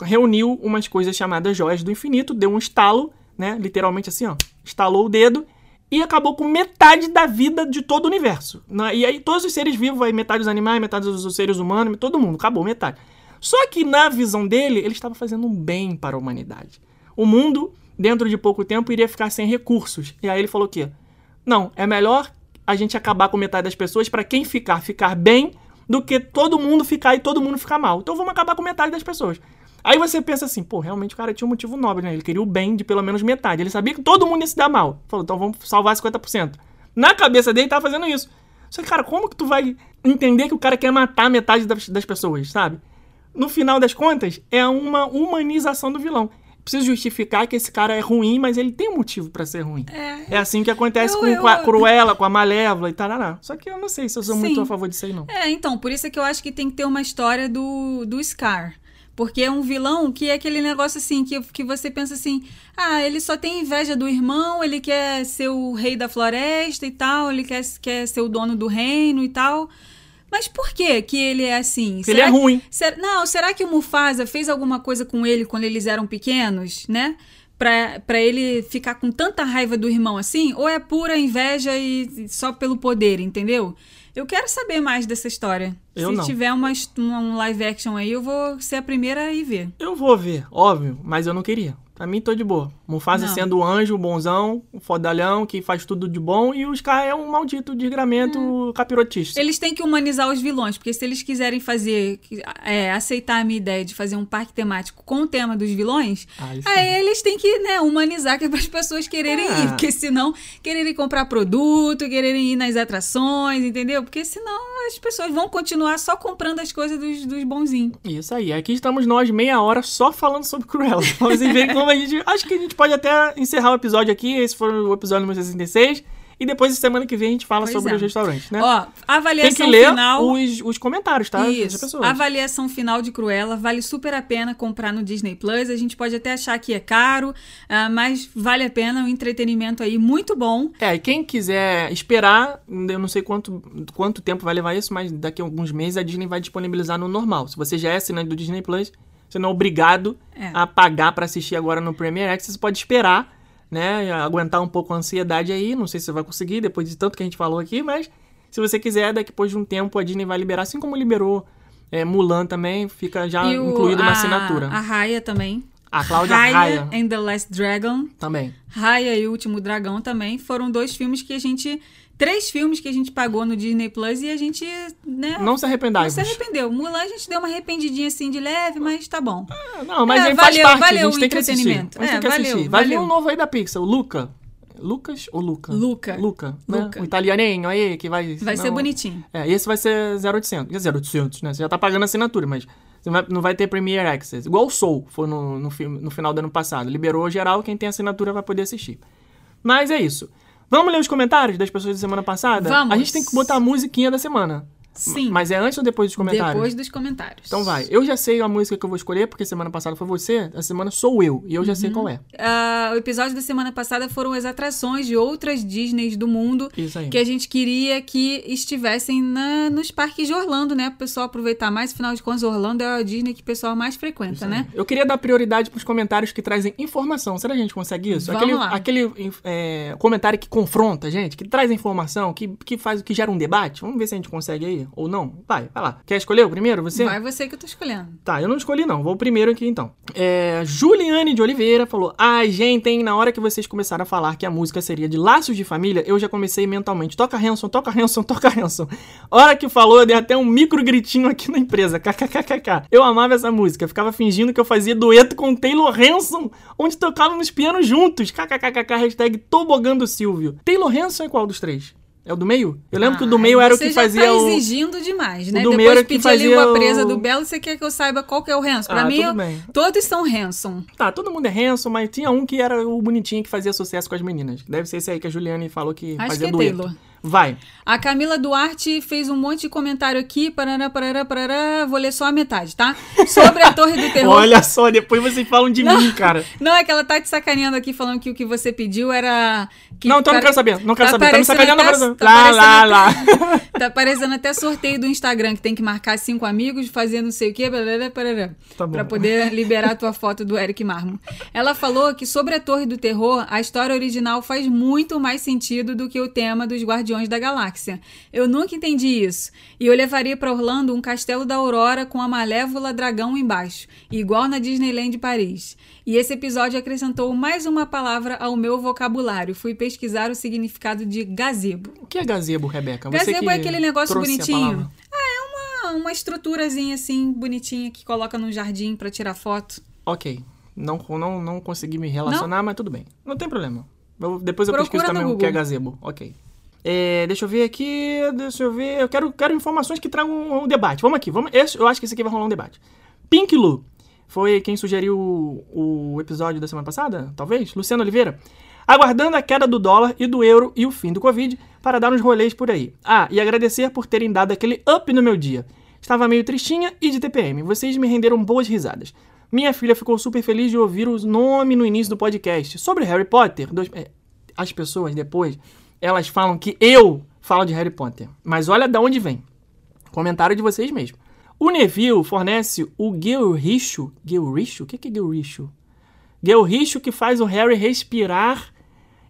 S1: reuniu umas coisas chamadas joias do infinito, deu um estalo, né? Literalmente assim, ó, estalou o dedo e acabou com metade da vida de todo o universo. né? E aí todos os seres vivos, aí metade dos animais, metade dos seres humanos, todo mundo, acabou metade. Só que na visão dele, ele estava fazendo um bem para a humanidade. O mundo, dentro de pouco tempo, iria ficar sem recursos. E aí ele falou o quê? Não, é melhor a gente acabar com metade das pessoas para quem ficar, ficar bem, do que todo mundo ficar e todo mundo ficar mal. Então vamos acabar com metade das pessoas. Aí você pensa assim, pô, realmente o cara tinha um motivo nobre, né? Ele queria o bem de pelo menos metade. Ele sabia que todo mundo ia se dar mal. Falou, então vamos salvar 50%. Na cabeça dele, ele tava fazendo isso. Só que, cara, como que tu vai entender que o cara quer matar metade das, das pessoas, sabe? No final das contas, é uma humanização do vilão. Preciso justificar que esse cara é ruim, mas ele tem um motivo pra ser ruim.
S2: É.
S1: É assim que acontece
S2: Eu-
S1: com
S2: eu-
S1: a Cruella, com a Malévola e tal. Só que eu não sei se eu sou muito
S2: Sim.
S1: a favor disso aí, não.
S2: É, então, por isso é que eu acho que tem que ter uma história do, do Scar. Porque é um vilão que é aquele negócio assim, que, que você pensa assim, ah, ele só tem inveja do irmão, ele quer ser o rei da floresta e tal, ele quer, quer ser o dono do reino e tal. Mas por que que ele é assim?
S1: Ele é ruim.
S2: Ser- não, será que o Mufasa fez alguma coisa com ele quando eles eram pequenos, né? pra, pra ele ficar com tanta raiva do irmão assim? Ou é pura inveja e só pelo poder, entendeu? Eu quero saber mais dessa história.
S1: Eu
S2: Se
S1: não.
S2: tiver uma, um live action aí, eu vou ser a primeira a ir ver.
S1: Eu vou ver, óbvio, mas eu não queria. Pra mim, tô de boa. Mufasa
S2: Não.
S1: sendo o anjo, o bonzão, o fodalhão, que faz tudo de bom, e os caras é um maldito desgramento capirotista.
S2: Eles têm que humanizar os vilões, porque se eles quiserem fazer, é, aceitar a minha ideia de fazer um parque temático com o tema dos vilões,
S1: Ah,
S2: aí eles têm que né, humanizar que é para as pessoas quererem
S1: É.
S2: ir, porque senão quererem comprar produto, quererem ir nas atrações, entendeu? Porque senão as pessoas vão continuar só comprando as coisas dos, dos bonzinhos.
S1: Isso aí. Aqui estamos nós, meia hora, só falando sobre Cruella. Vocês verem como a gente. Acho que a gente pode até encerrar o episódio aqui. Esse foi o episódio número 66. E depois, semana que vem, a gente fala
S2: Pois
S1: sobre
S2: é.
S1: os restaurantes, né?
S2: Ó,
S1: Tem
S2: avaliação
S1: que ler
S2: final.
S1: os, os comentários, tá?
S2: Isso. Avaliação final de Cruella vale super a pena comprar no Disney Plus. A gente pode até achar que é caro, ah, mas vale a pena. Um entretenimento aí muito bom.
S1: É, e quem quiser esperar, eu não sei quanto, quanto tempo vai levar isso, mas daqui a alguns meses a Disney vai disponibilizar no normal. Se você já é assinante do Disney Plus, você não é obrigado
S2: É.
S1: a pagar pra assistir agora no Premier Access, você pode esperar, né? Aguentar um pouco a ansiedade aí. Não sei se você vai conseguir, depois de tanto que a gente falou aqui, mas se você quiser, daqui depois de um tempo a Disney vai liberar, assim como liberou é, Mulan também, fica já
S2: e o-
S1: incluído na
S2: a-
S1: assinatura.
S2: A Raya também.
S1: A Cláudia
S2: Raya
S1: Raia
S2: and the Last Dragon.
S1: também.
S2: Raya e o Último Dragão também foram dois filmes que a gente. Três filmes que a gente pagou no Disney Plus e a gente, né?
S1: Não se arrependai.
S2: não se arrependeu. Mulan a gente deu uma arrependidinha assim de leve, mas tá bom.
S1: Não, mas
S2: É,
S1: aí faz
S2: valeu-
S1: parte,
S2: valeu
S1: a gente
S2: o
S1: tem que assistir.
S2: entretenimento.
S1: A gente
S2: É,
S1: tem que
S2: valeu,
S1: assistir. Vai vir
S2: valeu.
S1: um novo aí da Pixar, o Luca. Lucas ou Luca?
S2: Luca.
S1: Luca. né?
S2: Luca.
S1: O italianinho aí que vai...
S2: Vai ser
S1: não-
S2: bonitinho.
S1: É, esse vai ser 0800. Quer dizer, 0800, né? Você já tá pagando assinatura, mas não vai ter Premier Access. Igual o Soul, foi no, no, filme- no final do ano passado. Liberou geral, quem tem assinatura vai poder assistir. Mas é isso. Vamos ler os comentários das pessoas da semana passada?
S2: Vamos.
S1: A gente tem que botar a musiquinha da semana.
S2: Sim.
S1: Mas é antes ou depois dos comentários?
S2: Depois dos comentários.
S1: Então vai. Eu já sei a música que eu vou escolher, porque semana passada foi você, a semana sou eu. E eu já
S2: Uhum.
S1: sei qual é.
S2: Ah, o episódio da semana passada foram as atrações de outras Disneys do mundo
S1: Isso aí.
S2: que a gente queria que estivessem na- nos parques de Orlando, né? Para o pessoal aproveitar mais. Afinal de contas, Orlando é a Disney que o pessoal mais frequenta, né?
S1: Eu queria dar prioridade pros comentários que trazem informação. Será que a gente consegue isso?
S2: Vamos
S1: aquele
S2: lá.
S1: aquele é, comentário que confronta a gente, que traz informação, que, que faz que gera um debate. Vamos ver se a gente consegue aí. Ou não. Vai, vai lá. Quer escolher o primeiro? Você?
S2: Vai você que eu tô escolhendo.
S1: Tá, eu não escolhi não. Vou o primeiro aqui então. É, Juliane de Oliveira falou: Ai, gente, hein, na hora que vocês começaram a falar que a música seria de Laços de Família, eu já comecei mentalmente. Toca Hanson, toca Hanson, toca Hanson. Hora que falou, eu dei até um micro gritinho aqui na empresa. KKKKK. Eu amava essa música. Ficava fingindo que eu fazia dueto com Taylor Hanson, onde tocávamos piano juntos. KKKKK, hashtag tobogando Silvio. Taylor Hanson é qual dos três? É o do meio? Eu lembro que o do
S2: Ai,
S1: meio era o que
S2: já
S1: fazia
S2: tá
S1: o.
S2: exigindo demais, né?
S1: do meio
S2: Depois
S1: era
S2: de
S1: que fazia
S2: a língua presa
S1: o-
S2: do Belo, você quer que eu saiba qual que é o Hanson. Pra
S1: Ah,
S2: mim, eu- todos são Hanson.
S1: Tá, todo mundo é Hanson, mas tinha um que era o bonitinho que fazia sucesso com as meninas. Deve ser esse aí que a Juliane falou que
S2: Acho
S1: fazia
S2: que é
S1: dueto.
S2: Taylor.
S1: Vai.
S2: A Camila Duarte fez um monte de comentário aqui, parará, parará, parará, vou ler só a metade, tá? Sobre a Torre do Terror.
S1: Olha só, depois vocês falam de mim, cara.
S2: Não, é que ela tá te sacaneando aqui, falando que o que você pediu era... Que
S1: não, então eu não quero saber. Não quero
S2: Tá
S1: saber. Tá me sacaneando
S2: até-
S1: agora.
S2: tá
S1: Lá, lá,
S2: até-
S1: lá.
S2: Tá parecendo até sorteio do Instagram, que tem que marcar cinco amigos, fazer não sei o quê, parará, parará,
S1: Tá bom.
S2: pra poder liberar a tua foto do Eric Marmo. Ela falou que sobre a Torre do Terror, a história original faz muito mais sentido do que o tema dos Guardiões da Galáxia. Eu nunca entendi isso. E eu levaria pra Orlando um castelo da Aurora com a Malévola Dragão embaixo, igual na Disneyland de Paris. E esse episódio acrescentou mais uma palavra ao meu vocabulário. Fui pesquisar o significado de gazebo.
S1: O que é gazebo, Rebeca? Você
S2: Gazebo
S1: que
S2: é aquele negócio bonitinho. Ah, é uma, uma estruturazinha assim, bonitinha, que coloca num jardim pra tirar foto.
S1: Ok. Não, não, não consegui me relacionar, mas tudo bem. Não tem problema. Eu- depois eu
S2: Procura
S1: pesquiso também
S2: no
S1: o que é
S2: Google.
S1: gazebo. Ok. É, deixa eu ver aqui. Deixa eu ver. Eu quero, quero informações que tragam um, um debate. Vamos aqui. Vamos, esse- eu acho que esse aqui vai rolar um debate. Pink Lu. Foi quem sugeriu o, o episódio da semana passada? Talvez? Luciano Oliveira. Aguardando a queda do dólar e do euro e o fim do Covid para dar uns rolês por aí. Ah, e agradecer por terem dado aquele up no meu dia. Estava meio tristinha e de TPM. Vocês me renderam boas risadas. Minha filha ficou super feliz de ouvir o nome no início do podcast. Sobre Harry Potter, dois- é, as pessoas depois, elas falam que eu falo de Harry Potter. Mas olha de onde vem. Comentário de vocês mesmo. O Neville fornece o Gilricho. Gilricho? O que é Gilricho? Guelricho que faz o Harry respirar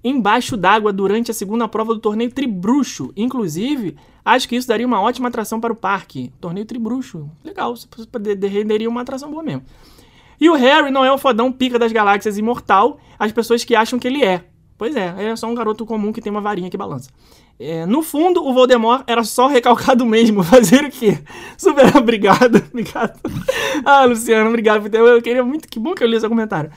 S1: embaixo d'água durante a segunda prova do torneio Tribruxo. Inclusive, acho que isso daria uma ótima atração para o parque. Torneio Tribruxo. Legal, renderia uma atração boa mesmo. E o Harry não é o fodão pica das galáxias imortal, as pessoas que acham que ele é. Pois é, ele é só um garoto comum que tem uma varinha que balança. É, no fundo, o Voldemort era só recalcado mesmo. Fazer o quê? Super obrigado. obrigado. ah, Luciano, obrigado. Eu queria muito. Que bom que eu li seu comentário.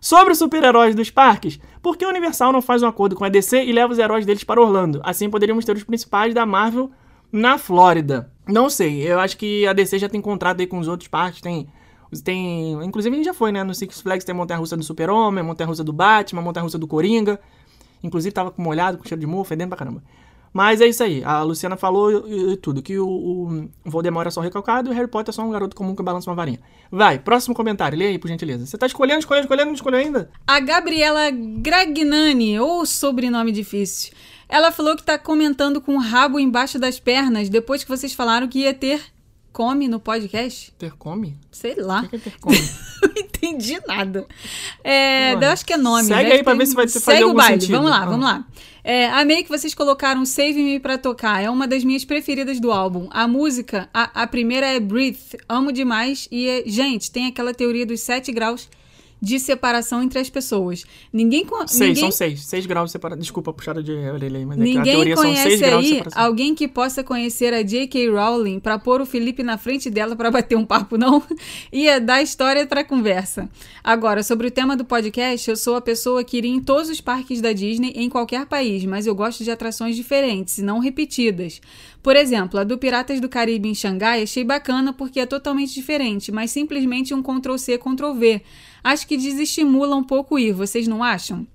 S1: Sobre os super-heróis dos parques, por que a Universal não faz um acordo com a DC e leva os heróis deles para Orlando? Assim poderíamos ter os principais da Marvel na Flórida. Não sei, eu acho que a DC já tem contrato aí com os outros parques, tem tem, inclusive a gente já foi, né, no Six Flags tem montanha-russa do Super-Homem, montanha-russa do Batman, montanha-russa do Coringa. Inclusive tava com molhado, com cheiro de mofo, fedendo pra caramba. Mas é isso aí. A Luciana falou e, e tudo. Que o, o Voldemort é só recalcado e o Harry Potter é só um garoto comum que balança uma varinha. Vai, próximo comentário. Lê aí, por gentileza. Você tá escolhendo, escolhendo, escolhendo, não escolheu ainda?
S2: A Gabriela Gragnani, ou sobrenome difícil. Ela falou que tá comentando com o rabo embaixo das pernas depois que vocês falaram que ia ter come no podcast?
S1: Ter come?
S2: Sei lá.
S1: O que é ter come?
S2: não entendi nada. É, eu acho que é nome.
S1: Segue aí pra ver se vai fazer
S2: Segue
S1: algum
S2: o baile.
S1: sentido.
S2: Vamos lá,
S1: Ah.
S2: vamos lá. É, amei que vocês colocaram Save Me pra tocar. É uma das minhas preferidas do álbum. A música, a, a primeira é Breathe. Amo demais. E, é- gente, tem aquela teoria dos sete graus de separação entre as pessoas. Ninguém...
S1: Seis,
S2: ninguém
S1: são seis. Seis graus de separação. Desculpa, puxada de orelha aí, mas é que a
S2: Ninguém
S1: teoria são seis
S2: conhece
S1: graus de
S2: aí
S1: separação.
S2: alguém que possa conhecer a J.K. Rowling pra pôr o Felipe na frente dela pra bater um papo, não? Ia dar história pra conversa. Agora, sobre o tema do podcast, eu sou a pessoa que iria em todos os parques da Disney em qualquer país, mas eu gosto de atrações diferentes e não repetidas. Por exemplo, a do Piratas do Caribe em Xangai achei bacana porque é totalmente diferente, mas simplesmente um Ctrl-C, Ctrl-V. Acho que desestimula um pouco ir, vocês não acham?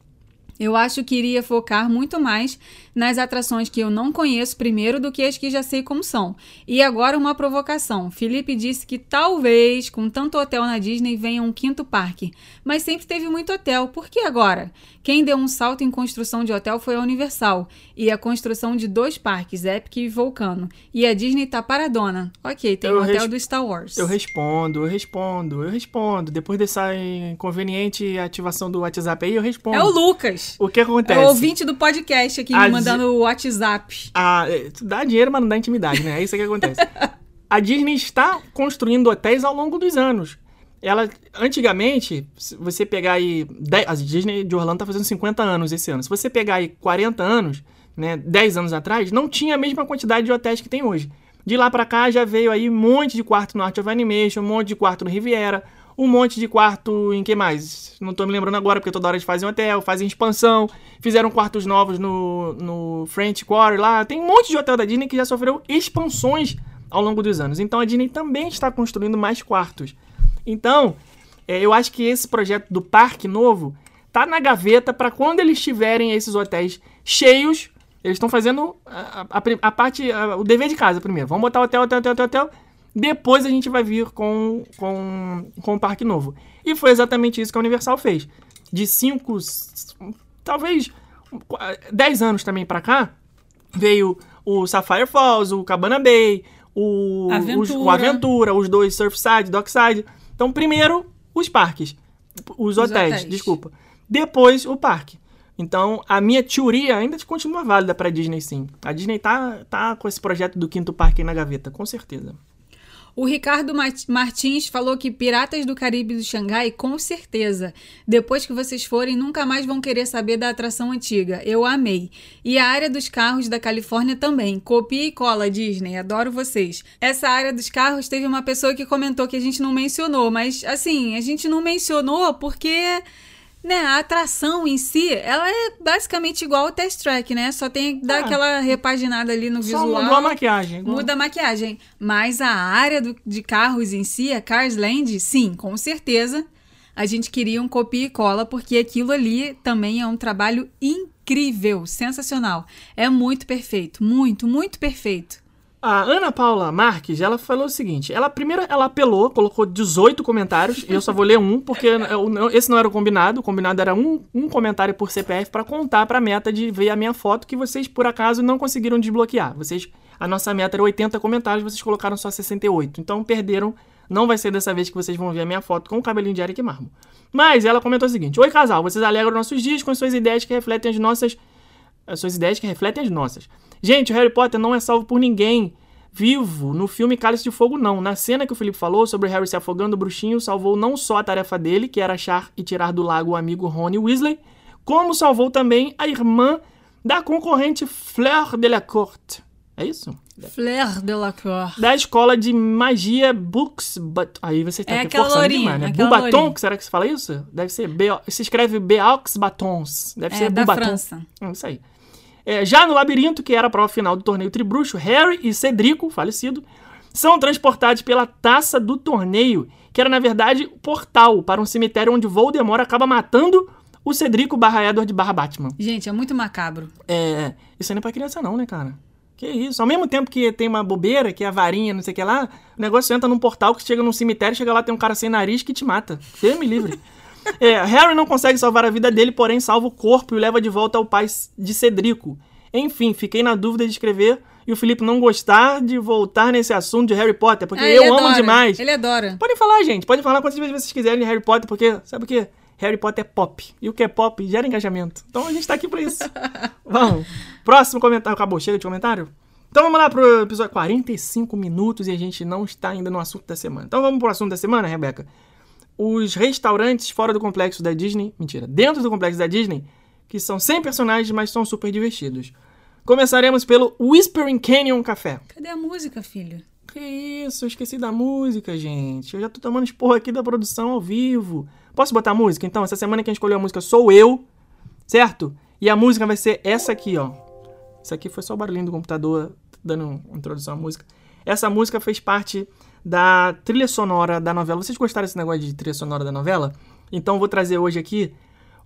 S2: Eu acho que iria focar muito mais nas atrações que eu não conheço primeiro do que as que já sei como são. E agora uma provocação. Felipe disse que talvez, com tanto hotel na Disney, venha um quinto parque. Mas sempre teve muito hotel. Por que agora? Quem deu um salto em construção de hotel foi a Universal. E a construção de dois parques, Epic e Vulcano. E a Disney tá paradona. Ok, tem o hotel
S1: res-
S2: do Star Wars.
S1: Eu respondo, eu respondo, eu respondo. Depois dessa inconveniente ativação do WhatsApp aí, eu respondo.
S2: É o Lucas.
S1: O que acontece?
S2: É o ouvinte do podcast aqui me
S1: A
S2: mandando o WhatsApp.
S1: a, é, dá dinheiro, mas não dá intimidade, né? É isso que acontece. a Disney está construindo hotéis ao longo dos anos. Ela, antigamente, se você pegar aí. 10 a Disney de Orlando tá fazendo 50 anos esse ano. Se você pegar aí 40 anos, né, 10 anos atrás, não tinha a mesma quantidade de hotéis que tem hoje. De lá pra cá já veio aí um monte de quarto no Art of Animation, um monte de quarto no Riviera, um monte de quarto em que mais? Não tô me lembrando agora, porque toda hora eles fazem hotel, fazem expansão, fizeram quartos novos no, no French Quarter lá. Tem um monte de hotel da Disney que já sofreu expansões ao longo dos anos. Então a Disney também está construindo mais quartos. Então, é, eu acho que esse projeto do parque novo tá na gaveta para quando eles tiverem esses hotéis cheios. Eles estão fazendo a, a- a parte, a- o dever de casa primeiro. Vamos botar hotel, hotel, hotel, hotel, hotel. Depois a gente vai vir com, com, com o parque novo. E foi exatamente isso que a Universal fez. De 5, talvez 10 anos também para cá, veio o Sapphire Falls, o Cabana Bay, o os, o
S2: Aventura.
S1: Aventura, os dois Surfside, Dockside. Então, primeiro, os parques. Os, hotéis,
S2: hotéis.
S1: desculpa. Depois, o parque. Então, a minha teoria ainda continua válida pra Disney, sim. A Disney tá, tá com esse projeto do quinto parque aí na gaveta, com certeza.
S2: O Ricardo Mart- Martins falou que Piratas do Caribe do Xangai, com certeza. Depois que vocês forem, nunca mais vão querer saber da atração antiga. Eu amei. E a área dos carros da Califórnia também. Copia e cola, Disney. Adoro vocês. Essa área dos carros teve uma pessoa que comentou que a gente não mencionou, mas assim, a gente não mencionou porque. Né, a atração em si, ela é basicamente igual ao Test Track, né? Só tem que dar
S1: Ah.
S2: aquela repaginada ali no
S1: Só
S2: visual.
S1: mudou a maquiagem. igual-
S2: Muda a maquiagem. Mas a área do- de carros em si, a Cars Land, sim, com certeza. A gente queria um copia e cola, porque aquilo ali também é um trabalho incrível, sensacional. É muito perfeito, muito, muito perfeito.
S1: A Ana Paula Marques, ela falou o seguinte: ela primeiro ela apelou, colocou 18 comentários, e eu só vou ler um, porque esse não era o combinado. O combinado era um, um comentário por CPF pra contar pra meta de ver a minha foto, que vocês, por acaso, não conseguiram desbloquear. Vocês, a nossa meta era 80 comentários, vocês colocaram só 68. Então perderam Não vai ser dessa vez que vocês vão ver a minha foto com o cabelinho de Eric Marmo. Mas ela comentou o seguinte: Oi, casal, vocês alegram nossos dias com suas ideias que refletem as nossas. As suas ideias que refletem as nossas. Gente, o Harry Potter não é salvo por ninguém vivo no filme Cálice de Fogo, não. Na cena que o Felipe falou sobre Harry se afogando, o bruxinho salvou não só a tarefa dele, que era achar e tirar do lago o amigo Rony Weasley, como salvou também a irmã da concorrente Fleur de la Cour. É isso?
S2: Fleur de la Cour.
S1: Da escola de magia Books. But... Aí você tá
S2: É
S1: aqui forçando
S2: lourinha,
S1: demais, né? Bubaton,
S2: lourinha.
S1: será que se fala isso? Deve ser. Be... Se escreve Beaux Batons. Deve
S2: É,
S1: ser
S2: da
S1: Bubaton.
S2: França.
S1: Hum, isso aí. É, já no labirinto, que era a prova final do torneio Tribruxo, Harry e Cedrico, falecido, são transportados pela taça do torneio, que era na verdade o portal para um cemitério onde Voldemort acaba matando o Cedrico barra Edward barra Batman.
S2: Gente, é muito macabro.
S1: É, isso aí não é pra criança não, né, cara? Que isso. Ao mesmo tempo que tem uma bobeira, que é a varinha, não sei o que lá, o negócio entra num portal que chega num cemitério, chega lá, tem um cara sem nariz que te mata. Deus me livre. É, Harry não consegue salvar a vida dele, porém salva o corpo e o leva de volta ao pai de Cedrico. Enfim, fiquei na dúvida de escrever e o Felipe não gostar de voltar nesse assunto de Harry Potter, porque
S2: Ah,
S1: eu
S2: ele
S1: amo
S2: adora,
S1: demais.
S2: Ele adora.
S1: Podem falar, gente. Podem falar quantas vezes vocês quiserem de Harry Potter, porque, sabe o quê? Harry Potter é pop. E o que é pop gera engajamento. Então a gente tá aqui pra isso. vamos. Próximo comentário. Acabou, chega de comentário? Então vamos lá pro episódio 45 minutos e a gente não está ainda no assunto da semana. Então vamos pro assunto da semana, Rebeca. Os restaurantes fora do complexo da Disney, mentira, dentro do complexo da Disney, que são 100 personagens, mas são super divertidos. Começaremos pelo Whispering Canyon Café.
S2: Cadê a música, filho?
S1: Que isso, eu esqueci da música, gente. Eu já tô tomando esporro aqui da produção ao vivo. Posso botar a música? Então, essa semana quem escolheu a música sou eu, certo? E a música vai ser essa aqui, ó. Isso aqui foi só o barulhinho do computador dando uma introdução à música. Essa música fez parte da trilha sonora da novela. Vocês gostaram desse negócio de trilha sonora da novela? Então eu vou trazer hoje aqui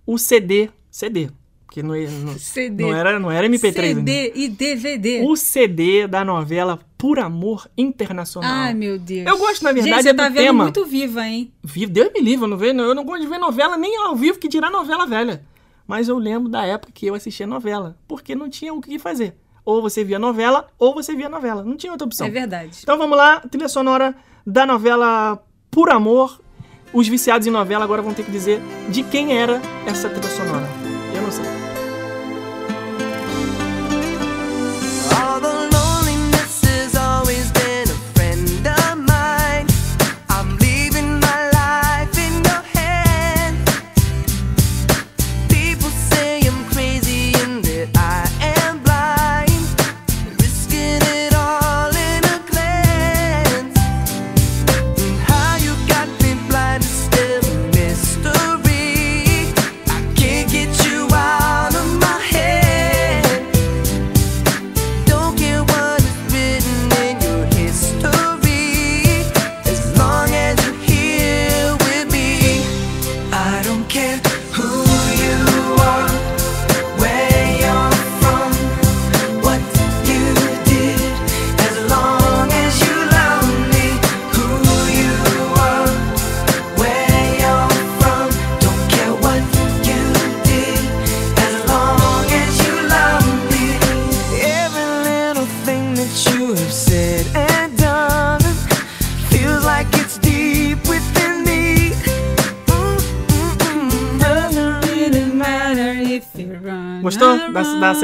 S1: o CD. CD. Porque não, não,
S2: CD.
S1: não era, não era MP3 ainda.
S2: CD e DVD.
S1: O CD da novela Por Amor Internacional.
S2: Ai, meu Deus.
S1: Eu gosto, na verdade,
S2: Gente,
S1: é
S2: você tá
S1: do
S2: vendo
S1: tema.
S2: muito viva, hein?
S1: Vivo, Deus me livre, eu não, vejo, eu não gosto de ver novela nem ao vivo, que dirá novela velha. Mas eu lembro da época que eu assistia novela, porque não tinha o que fazer. Ou você via novela, ou você via novela. Não tinha outra opção.
S2: É verdade.
S1: Então vamos lá, trilha sonora da novela Por Amor. Os viciados em novela agora vão ter que dizer de quem era essa trilha sonora. Eu não sei.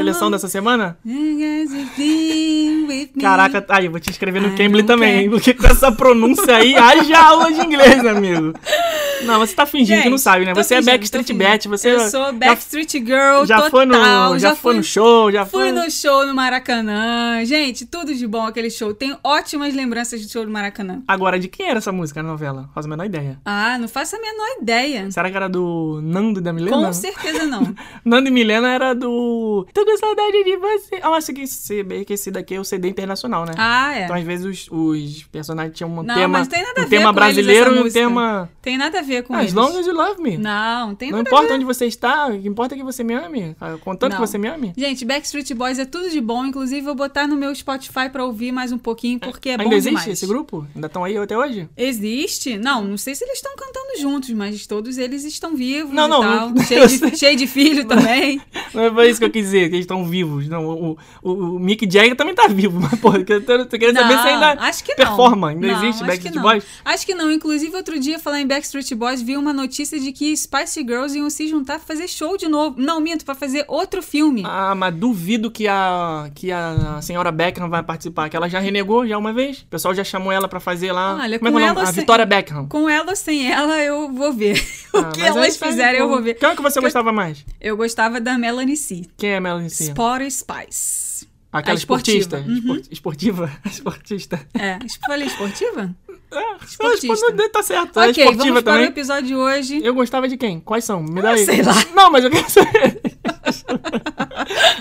S1: Seleção dessa semana? Caraca, aí, eu vou te escrever no Cambly também, hein? Porque com essa pronúncia aí, haja aula de inglês, amigo. Não, você tá fingindo que não sabe, né? Você é
S2: fingindo,
S1: Backstreet
S2: tô fingindo.
S1: Bet, você
S2: Eu sou
S1: já-
S2: Backstreet Girl
S1: já
S2: total.
S1: foi no, já, foi
S2: fui-
S1: no show, já
S2: Fui
S1: foi
S2: no show no Maracanã. Gente, tudo de bom aquele show. Tenho ótimas lembranças do show do Maracanã.
S1: Agora, de quem era essa música na novela? Faz a menor ideia.
S2: Ah, não faço a menor ideia.
S1: Será que era do Nando e da Milena?
S2: Com certeza não.
S1: Nando e Milena era do Tô com saudade de você. Ah, mas que esse, que esse daqui é o CD internacional, né?
S2: Ah, é.
S1: Então, às vezes, os, os personagens tinham um
S2: Não,
S1: tema,
S2: mas tem nada a
S1: um
S2: ver
S1: tema brasileiro e um tema...
S2: Tem nada a ver com
S1: As
S2: eles.
S1: long as you love me.
S2: Não, tem
S1: Não importa
S2: ver.
S1: onde você está, o que importa é que você me ame. Contanto que
S2: Não.
S1: você me ame.
S2: Gente, Backstreet Boys é tudo de bom. Inclusive, vou botar no meu Spotify pra ouvir mais um pouquinho, porque é
S1: Ainda
S2: bom
S1: existe
S2: demais.
S1: esse grupo? Ainda estão aí até hoje?
S2: Existe? Não, não sei se eles estão cantando juntos, mas todos eles estão vivos
S1: Não,
S2: e
S1: não,
S2: tal.
S1: não-
S2: cheio, de, cheio de filho também.
S1: Não foi isso que eu quis dizer, que eles estão vivos. Não, o, o, o Mick Jagger também tá vivo, mas, porra, eu tô, tô querendo saber se ainda
S2: acho que não.
S1: performa. Ainda
S2: Não,
S1: existe Backstreet
S2: que não.
S1: Boys?
S2: Acho que não. Inclusive, outro dia, falar em Backstreet Boys, vi uma notícia de que Spice Girls iam se juntar pra fazer show de novo. Não, minto, pra fazer outro filme.
S1: Ah, mas duvido que a, que a senhora Beckham vai participar, que ela já renegou já uma vez. O pessoal já chamou ela pra fazer lá.
S2: Olha,
S1: Como é
S2: com
S1: que é
S2: ela
S1: A
S2: sem-
S1: Vitória Beckham.
S2: Com ela ou sem ela, eu vou ver.
S1: Ah,
S2: o que
S1: mas
S2: elas
S1: tá,
S2: fizerem, eu vou ver.
S1: Quem é que você
S2: Que-
S1: gostava mais?
S2: Eu gostava da Melanie C.
S1: Quem é a Melanie C?
S2: Sport Spice.
S1: Aquela
S2: a esportiva.
S1: esportista.
S2: Uhum.
S1: Espor- Esportiva? Esportista.
S2: É, falei esportiva?
S1: Ah,
S2: Esportista.
S1: não, tá certo. é
S2: ok,
S1: esportiva
S2: vamos para o episódio de hoje.
S1: Eu gostava de quem? Quais são? Me dá
S2: Ah,
S1: aí.
S2: sei lá.
S1: Não, mas eu quero saber.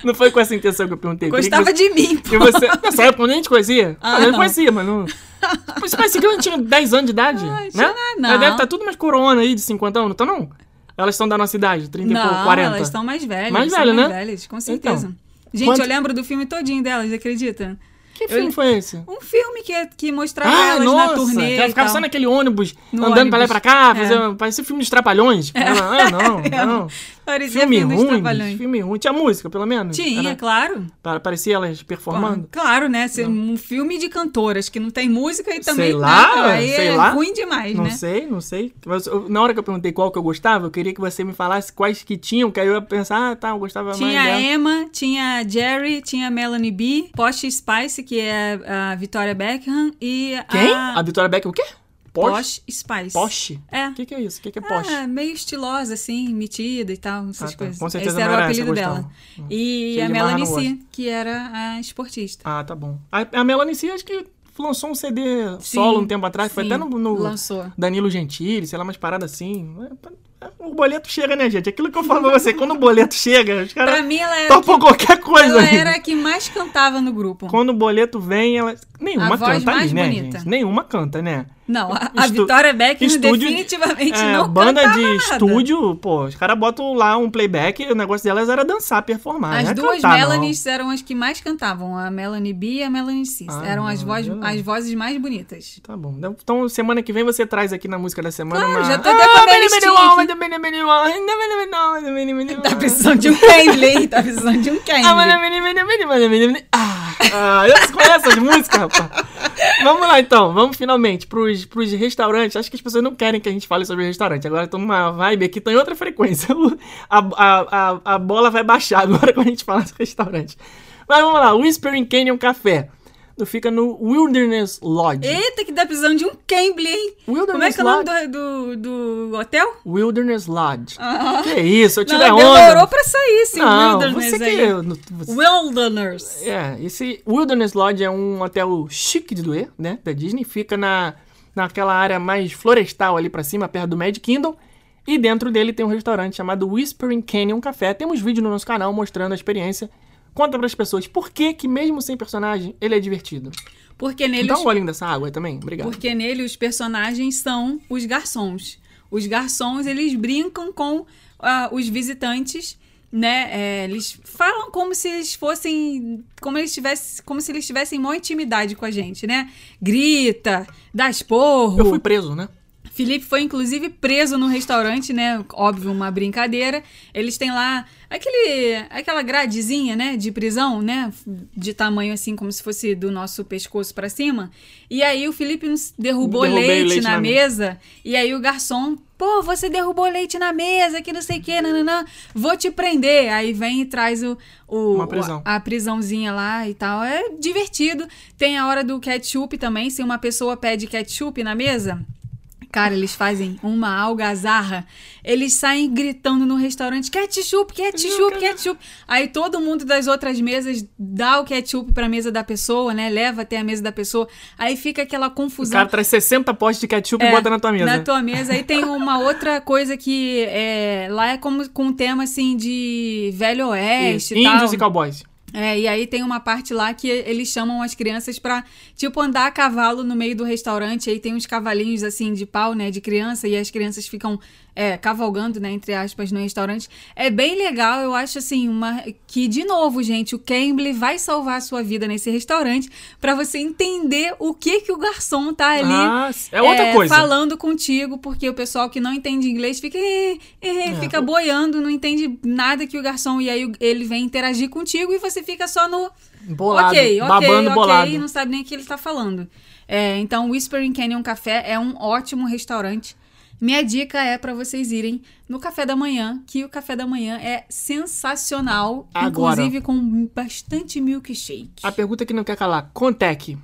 S1: não foi com essa intenção que eu perguntei.
S2: Gostava de mim, pô.
S1: você... Nessa época eu nem te conhecia.
S2: Ah,
S1: eu
S2: não.
S1: conhecia, mas não... Você parece que eu tinha 10 anos de idade,
S2: Ah,
S1: né?
S2: tinha não.
S1: Ela deve estar tudo mais corona aí, de 50 anos, não tá não? Elas são da nossa idade, 30 e pouco,
S2: Não,
S1: 40.
S2: elas estão mais velhas.
S1: Mais
S2: são
S1: velha,
S2: mais
S1: né?
S2: velhas, com certeza.
S1: Então,
S2: Gente,
S1: quanto-
S2: eu lembro do filme todinho delas, acredita?
S1: Que filme
S2: Eu-
S1: foi esse?
S2: Um filme que, que mostrava
S1: Ah,
S2: elas
S1: nossa!
S2: na turnê.
S1: ela ficava só naquele ônibus,
S2: No
S1: andando pra lá e
S2: ônibus.
S1: pra cá,
S2: É.
S1: fazendo, parecia filme dos Trapalhões. Ah, não, não.
S2: Parecia
S1: Filme ruim, filme ruim. Tinha música, pelo menos?
S2: Tinha,
S1: Era-
S2: claro.
S1: pa- Parecia elas performando?
S2: Claro, né? Ser um filme de cantoras que não tem música e também
S1: Sei lá,
S2: né? aí
S1: sei
S2: é
S1: lá.
S2: ruim demais,
S1: Não
S2: né?
S1: sei, não sei. Mas eu- na hora que eu perguntei qual que eu gostava, eu queria que você me falasse quais que tinham, que aí eu ia pensar, ah, tá, eu gostava
S2: Tinha
S1: mais
S2: a
S1: dela.
S2: Emma, tinha a Jerry, tinha a Melanie B, Posh Spice, que é a Victoria Beckham, e
S1: Quem?
S2: a
S1: A Vitória Beckham, o quê? Porsche?
S2: Posh Spice.
S1: Porsche?
S2: É.
S1: O que, que é isso? O que, que é?
S2: Ah, meio estilosa, assim, metida e tal, essas
S1: Ah, tá.
S2: coisas.
S1: Com certeza
S2: Esse era o apelido dela.
S1: gostava.
S2: E a Melanie C, que era a esportista.
S1: Ah, tá bom. A, a Melanie C, acho que lançou um CD solo um tempo atrás. Foi
S2: sim,
S1: até no, no. Danilo Gentili, sei lá, umas paradas assim. É, O boleto chega, né, gente? Aquilo que eu falo pra você, quando o boleto chega, os
S2: Pra
S1: caras
S2: mim, ela era,
S1: topam qualquer coisa.
S2: ela
S1: ali.
S2: era a que mais cantava no grupo.
S1: Quando o boleto vem, ela. Nenhuma
S2: A voz
S1: canta ali,
S2: mais
S1: né,
S2: bonita.
S1: gente? Nenhuma canta, né?
S2: Não, a, a
S1: Estu-
S2: Victoria Beckham
S1: estúdio-
S2: definitivamente
S1: É,
S2: não
S1: banda de
S2: nada.
S1: estúdio, pô, os caras botam lá um playback e o negócio delas era dançar, performar.
S2: As
S1: não é
S2: duas
S1: cantar, não.
S2: Melanies eram as que mais cantavam, a Melanie B e a Melanie C.
S1: Ah,
S2: eram as,
S1: não,
S2: voz,
S1: não.
S2: as vozes mais bonitas.
S1: Tá bom. Então, semana que vem você traz aqui na música da semana
S2: Claro,
S1: uma...
S2: já tô até com a
S1: aqui.
S2: Tá precisando de um Cambly? Tá precisando de um Cambly.
S1: Ah, ah, eu conheço as músicas, rapaz. Vamos lá, então. Vamos finalmente pros, pros restaurantes. Acho que as pessoas não querem que a gente fale sobre restaurante. Agora estão numa vibe aqui, estão em outra frequência. A, a, a, a bola vai baixar agora quando a gente falar sobre restaurante. Mas vamos lá. Whispering Canyon Café. Fica no Wilderness Lodge.
S2: Eita, que tá precisando de um Cambly, hein?
S1: Wilderness
S2: Como é que é o nome do, do, do hotel?
S1: Wilderness Lodge. Que isso, eu
S2: Não,
S1: tirei
S2: demorou
S1: onda.
S2: pra sair esse
S1: Não,
S2: Wilderness
S1: você que...
S2: aí.
S1: você-
S2: Wilderness.
S1: É, esse Wilderness Lodge é um hotel chique de doer, né, da Disney. Fica na, naquela área mais florestal ali pra cima, perto do Magic Kingdom. E dentro dele tem um restaurante chamado Whispering Canyon Café. Temos vídeo no nosso canal mostrando a experiência. Conta pras pessoas por que que mesmo sem personagem, ele é divertido.
S2: Porque nele,
S1: Dá um golinho dessa água também, obrigado.
S2: porque nele os personagens são os garçons. Os garçons, eles brincam com ah, os visitantes, né? É, eles falam como se eles fossem... Como, eles tivessem, como se eles tivessem maior intimidade com a gente, né? Grita, dá esporro.
S1: Eu fui preso, né?
S2: Felipe foi inclusive preso no restaurante, né? Óbvio, uma brincadeira. Eles têm lá aquele, aquela gradezinha, né, de prisão, né, de tamanho assim como se fosse do nosso pescoço pra cima. E aí o Felipe nos derrubou leite,
S1: leite
S2: na,
S1: na
S2: mesa. E aí o garçom, pô, você derrubou leite na mesa, que não sei o que, nananã, vou te prender. Aí vem e traz o, o
S1: prisão.
S2: a prisãozinha lá e tal. É divertido. Tem a hora do ketchup também. Se uma pessoa pede ketchup na mesa, cara, eles fazem uma algazarra. Eles saem gritando no restaurante: ketchup, ketchup, ketchup. Aí todo mundo das outras mesas dá o ketchup pra mesa da pessoa, né? Leva até a mesa da pessoa. Aí fica aquela
S1: O
S2: confusão.
S1: cara traz 60 potes de ketchup e
S2: É,
S1: bota na tua mesa.
S2: Na tua mesa. Aí tem uma outra coisa que é, lá é como com um tema assim de velho oeste e tal.
S1: Índios e cowboys.
S2: É, e aí tem uma parte lá que eles chamam as crianças pra, tipo, andar a cavalo no meio do restaurante. Aí tem uns cavalinhos, assim, de pau, né, de criança, e as crianças ficam é, cavalgando, né, entre aspas, no restaurante. É bem legal, eu acho assim, uma que de novo, gente, o Cambly vai salvar a sua vida nesse restaurante pra você entender o que que o garçom tá ali
S1: Ah, é outra coisa.
S2: falando contigo, porque o pessoal que não entende inglês fica eh, eh,
S1: É,
S2: fica boiando, não entende nada que o garçom e aí ele vem interagir contigo e você fica só no
S1: Bolado,
S2: ok, ok,
S1: babando
S2: ok,
S1: bolado.
S2: não sabe nem o que ele tá falando. É, então, Whispering Canyon Café é um ótimo restaurante. Minha dica é pra vocês irem no café da manhã, que o café da manhã é sensacional,
S1: Agora.
S2: inclusive com bastante milkshake.
S1: A pergunta que não quer calar, Contec.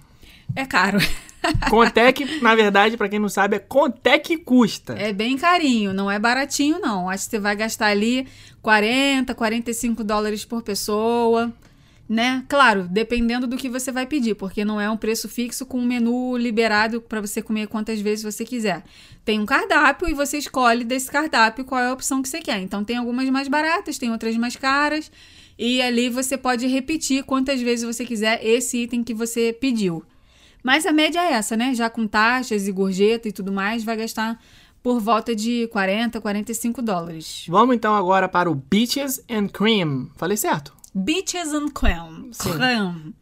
S2: É caro.
S1: Contec, na verdade, pra quem não sabe, é Contec custa.
S2: É bem carinho, não é baratinho não. Acho que você vai gastar ali 40, 45 dólares por pessoa, né? Claro, dependendo do que você vai pedir, porque não é um preço fixo com um menu liberado para você comer quantas vezes você quiser. Tem um cardápio e você escolhe desse cardápio qual é a opção que você quer. Então tem algumas mais baratas, tem outras mais caras, e ali você pode repetir quantas vezes você quiser esse item que você pediu. Mas a média é essa, né? Já com taxas e gorjeta e tudo mais, vai gastar por volta de 40, 45 dólares.
S1: Vamos então agora para o Beaches and Cream. Falei certo?
S2: Beaches and Cream. Cream.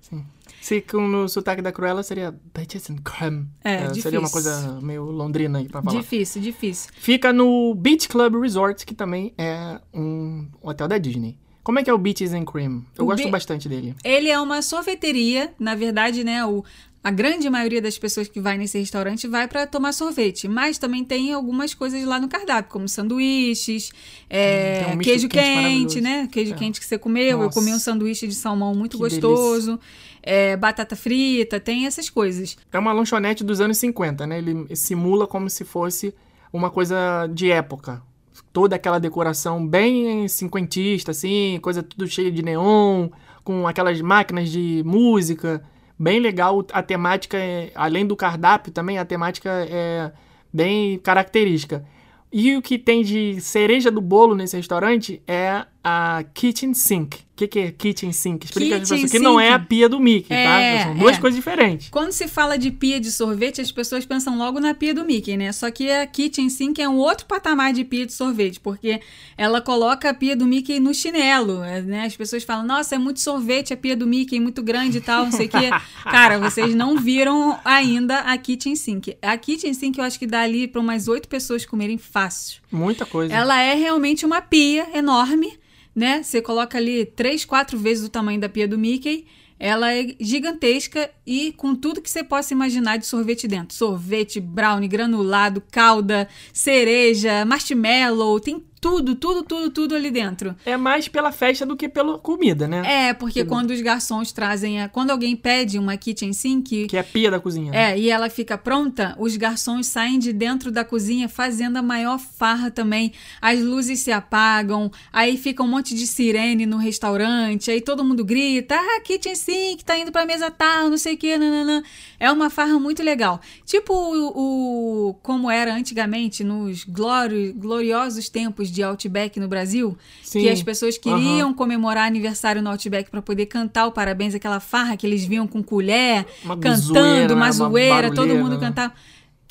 S1: Se com no sotaque da Cruella seria Beaches and Cream.
S2: É,
S1: Seria uma coisa meio londrina aí pra falar.
S2: Difícil, difícil.
S1: Fica no Beach Club Resort, que também é um hotel da Disney. Como é que é o Beaches and Cream? Eu
S2: O
S1: gosto bastante dele.
S2: Ele é uma sorveteria, na verdade, né? O, a grande maioria das pessoas que vai nesse restaurante vai para tomar sorvete, mas também tem algumas coisas lá no cardápio, como sanduíches, é,
S1: tem um
S2: queijo
S1: quente
S2: quente, né? Queijo
S1: É.
S2: quente que você comeu. Eu
S1: Nossa.
S2: comi um sanduíche de salmão muito
S1: Que
S2: gostoso, é, batata frita, tem essas coisas.
S1: É uma lanchonete dos anos 50, né? Ele simula como se fosse uma coisa de época. Toda aquela decoração bem cinquentista, assim, coisa tudo cheia de neon, com aquelas máquinas de música. Bem legal. A temática, é, além do cardápio, também a temática é bem característica. E o que tem de cereja do bolo nesse restaurante é a kitchen sink. O que, que é kitchen sink? Explica
S2: Kitchen
S1: pessoas que não é a pia do Mickey,
S2: É,
S1: tá? São duas
S2: é.
S1: coisas diferentes.
S2: Quando se fala de pia de sorvete, as pessoas pensam logo na pia do Mickey, né? Só que a Kitchen Sink é um outro patamar de pia de sorvete, porque ela coloca a pia do Mickey no chinelo, é, né? As pessoas falam, nossa, é muito sorvete a pia do Mickey, muito grande e tal, não sei o quê. Cara, vocês não viram ainda a Kitchen Sink. A Kitchen Sink eu acho que dá ali para umas oito pessoas comerem fácil.
S1: Muita coisa.
S2: Ela é realmente uma pia enorme, né? Você coloca ali três, quatro vezes o tamanho da pia do Mickey. Ela é gigantesca e com tudo que você possa imaginar de sorvete dentro. Sorvete, brownie, granulado, calda, cereja, marshmallow, tem tudo, tudo, tudo, tudo ali dentro.
S1: É mais pela festa do que pela comida, né?
S2: É, porque quando os garçons trazem a... Quando alguém pede uma kitchen sink,
S1: Que é a pia da cozinha. né?
S2: é, e ela fica pronta, os garçons saem de dentro da cozinha fazendo a maior farra também. As luzes se apagam, aí fica um monte de sirene no restaurante, aí todo mundo grita: ah, kitchen sink, tá indo pra mesa tal, não sei o que, nananã. É uma farra muito legal. Tipo o, o- como era antigamente, nos glori- gloriosos tempos de Outback no Brasil,
S1: Sim.
S2: que as pessoas queriam
S1: Aham.
S2: comemorar aniversário no Outback pra poder cantar o parabéns, aquela farra que eles vinham com colher,
S1: Uma
S2: cantando,
S1: zoeira,
S2: uma
S1: uma
S2: zoeira, todo
S1: barulheira,
S2: mundo
S1: né?
S2: cantava.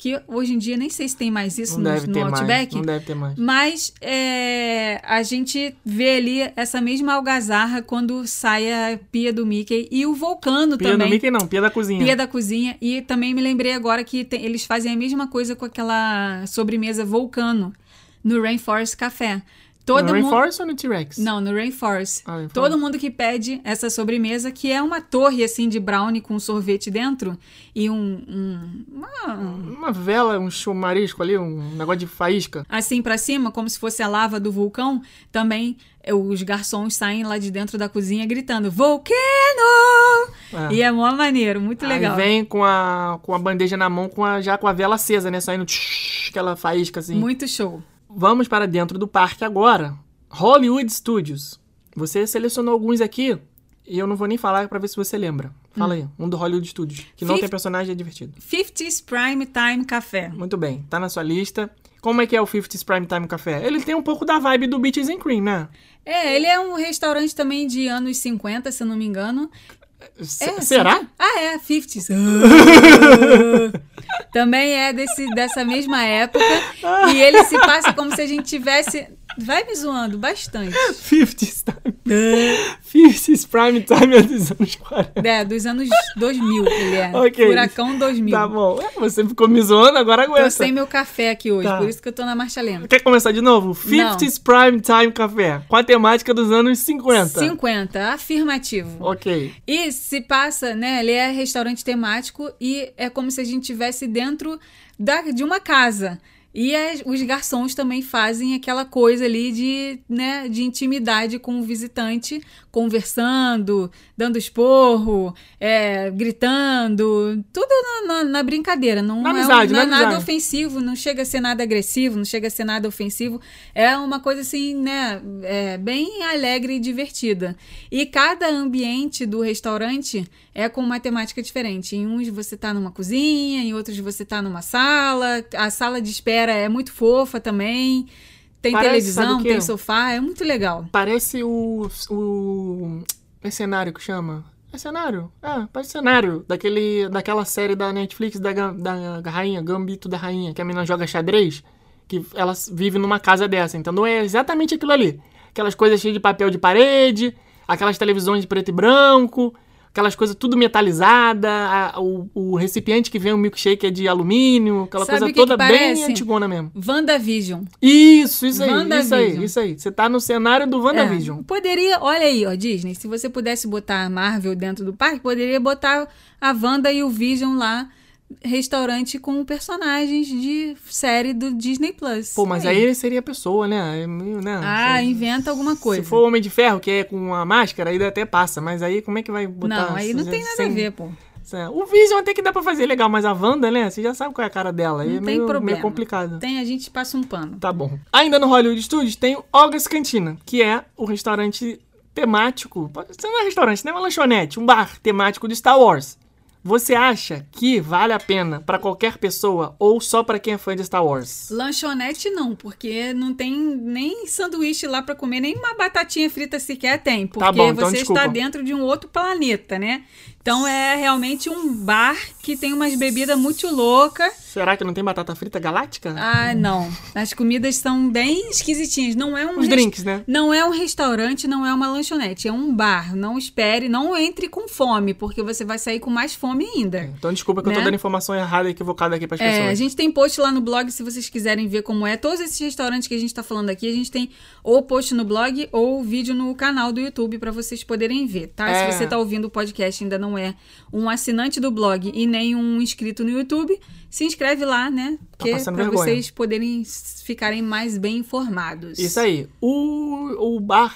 S2: Que hoje em dia nem sei se tem mais isso
S1: Não
S2: no, no Outback.
S1: mais. Não deve ter mais.
S2: Mas é, a gente vê ali essa mesma algazarra quando sai a pia do Mickey e o vulcano
S1: Pia
S2: também.
S1: do Mickey não, pia da cozinha.
S2: Pia da cozinha. E também me lembrei agora que tem- eles fazem a mesma coisa com aquela sobremesa vulcano no Rainforest Café. Todo
S1: no
S2: mundo...
S1: Rainforest ou no T-Rex?
S2: Não, no Rainforest.
S1: Ah.
S2: Todo mundo que pede essa sobremesa, que é uma torre assim de brownie com sorvete dentro e um, um- uma-
S1: Uma vela, um chumarisco ali, um negócio de faísca.
S2: assim pra cima, como se fosse a lava do vulcão, também eh, os garçons saem lá de dentro da cozinha gritando Volcano!
S1: É.
S2: E é mó maneiro, muito
S1: Aí
S2: legal.
S1: vem com a, com a bandeja na mão, com a, já com a vela acesa, né? Saindo tsh, aquela faísca assim.
S2: Muito show.
S1: Vamos para dentro do parque agora. Hollywood Studios. Você selecionou alguns aqui e eu não vou nem falar pra ver se você lembra. Fala aí, um do Hollywood Studios. Que não
S2: Fif-
S1: tem personagem, é divertido.
S2: 50s Prime Time Café.
S1: Muito bem, tá na sua lista. Como é que é o 50s Prime Time Café? Ele tem um pouco da vibe do Beaches and Cream, né?
S2: É, ele é um restaurante também de anos 50, se eu não me engano.
S1: S-
S2: É,
S1: será?
S2: sim. Ah, é, 50s. também é desse, dessa mesma época. e ele se passa como se a gente tivesse. Vai me zoando bastante.
S1: 50s time. 50s prime time é dos anos 40.
S2: É, dos anos 2000 que ele é.
S1: Ok.
S2: Furacão 2000.
S1: Tá bom. É, você ficou me zoando, agora
S2: Tô
S1: aguenta.
S2: sem meu café aqui hoje,
S1: Tá.
S2: por isso que eu tô na marcha lenta.
S1: Quer começar de novo? 50s Prime Time Café. Com a temática dos anos 50.
S2: 50, afirmativo.
S1: Ok.
S2: E se passa, né? Ele é restaurante temático e é como se a gente estivesse dentro da, de uma casa. E as- os garçons também fazem aquela coisa ali de, né, de intimidade com o visitante, conversando, dando esporro, é, gritando, tudo na, na- na brincadeira. Não,
S1: Na
S2: é,
S1: amizade,
S2: não é
S1: na
S2: nada
S1: amizade.
S2: ofensivo, não chega a ser nada agressivo, não chega a ser nada ofensivo. É uma coisa assim, né, é, bem alegre e divertida. E cada ambiente do restaurante é com uma temática diferente. Em uns você tá numa cozinha, em outros você tá numa sala. A sala de espera é muito fofa também. Tem
S1: Parece,
S2: televisão, tem sofá, é muito legal.
S1: Parece o. o. É cenário que chama? É cenário? É, parece cenário. Daquele, daquela série da Netflix da, Gam- da rainha, Gambito da Rainha, que a menina joga xadrez, que ela vive numa casa dessa. Então é exatamente aquilo ali. Aquelas coisas cheias de papel de parede, aquelas televisões de preto e branco, aquelas coisas tudo metalizada, a- o, o recipiente que vem o milkshake é de alumínio, aquela
S2: Sabe
S1: coisa
S2: que
S1: toda
S2: que
S1: bem antigona mesmo.
S2: WandaVision.
S1: Isso, isso aí, isso aí, isso aí. Você tá no cenário do WandaVision.
S2: É, poderia, olha aí, ó, Disney, se você pudesse botar a Marvel dentro do parque, poderia botar a Wanda e o Vision lá, restaurante com personagens de série do Disney Plus.
S1: Pô, mas aí seria pessoa, né? Né?
S2: Ah, inventa alguma coisa.
S1: Se for Homem de Ferro, que é com a máscara, aí até passa. Mas aí como é que vai botar...
S2: Não, aí não tem nada
S1: sem-
S2: a ver, pô.
S1: O Vision até que dá pra fazer legal, mas a Wanda, né? Você já sabe qual é a cara dela. aí
S2: Não
S1: é
S2: tem
S1: meio,
S2: problema.
S1: meio complicado.
S2: Tem, a gente passa um pano.
S1: Tá bom. Ainda no Hollywood Studios tem o August Cantina, que é o restaurante temático. pode- Isso não é restaurante, não é uma lanchonete, um bar temático de Star Wars. Você acha que vale a pena pra qualquer pessoa ou só pra quem é fã de Star Wars?
S2: Lanchonete não, porque não tem nem sanduíche lá pra comer, nem uma batatinha frita sequer tem, porque
S1: Tá bom, então
S2: você
S1: desculpa.
S2: está dentro de um outro planeta, né? Então é realmente um bar que tem umas bebidas muito loucas.
S1: Será que não tem batata frita galáctica?
S2: Ah, não. As comidas são bem esquisitinhas. Não é um
S1: Os drinks, né?
S2: Não é um restaurante, não é uma lanchonete, é um bar. Não espere, não entre com fome, porque você vai sair com mais fome ainda.
S1: Então desculpa que eu tô
S2: Né?
S1: dando informação errada e equivocada aqui pras
S2: É, a
S1: pessoas.
S2: gente tem post lá no blog se vocês quiserem ver como é. Todos esses restaurantes que a gente tá falando aqui, a gente tem ou post no blog ou vídeo no canal do YouTube pra vocês poderem ver, tá?
S1: É.
S2: Se você tá ouvindo o podcast e ainda não é um assinante do blog e nem um inscrito no YouTube, se inscreve lá, né? Porque
S1: passando
S2: pra
S1: vergonha.
S2: vocês poderem ficarem mais bem informados.
S1: Isso aí. O, o bar,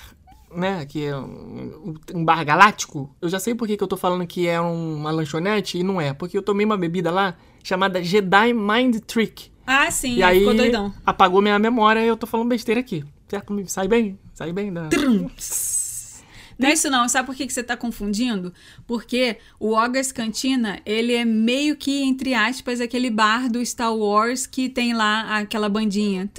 S1: né, que é um, um bar galáctico, eu já sei por que, que eu tô falando que é uma lanchonete e não é. Porque eu tomei uma bebida lá chamada Jedi Mind Trick.
S2: Ah, sim,
S1: e aí
S2: ficou doidão.
S1: apagou minha memória e eu tô falando besteira aqui. Certo? Sai bem? Sai bem da...
S2: Não é isso não, sabe por que, que você tá confundindo? Porque o August Cantina, ele é meio que, entre aspas, aquele bar do Star Wars que tem lá aquela bandinha.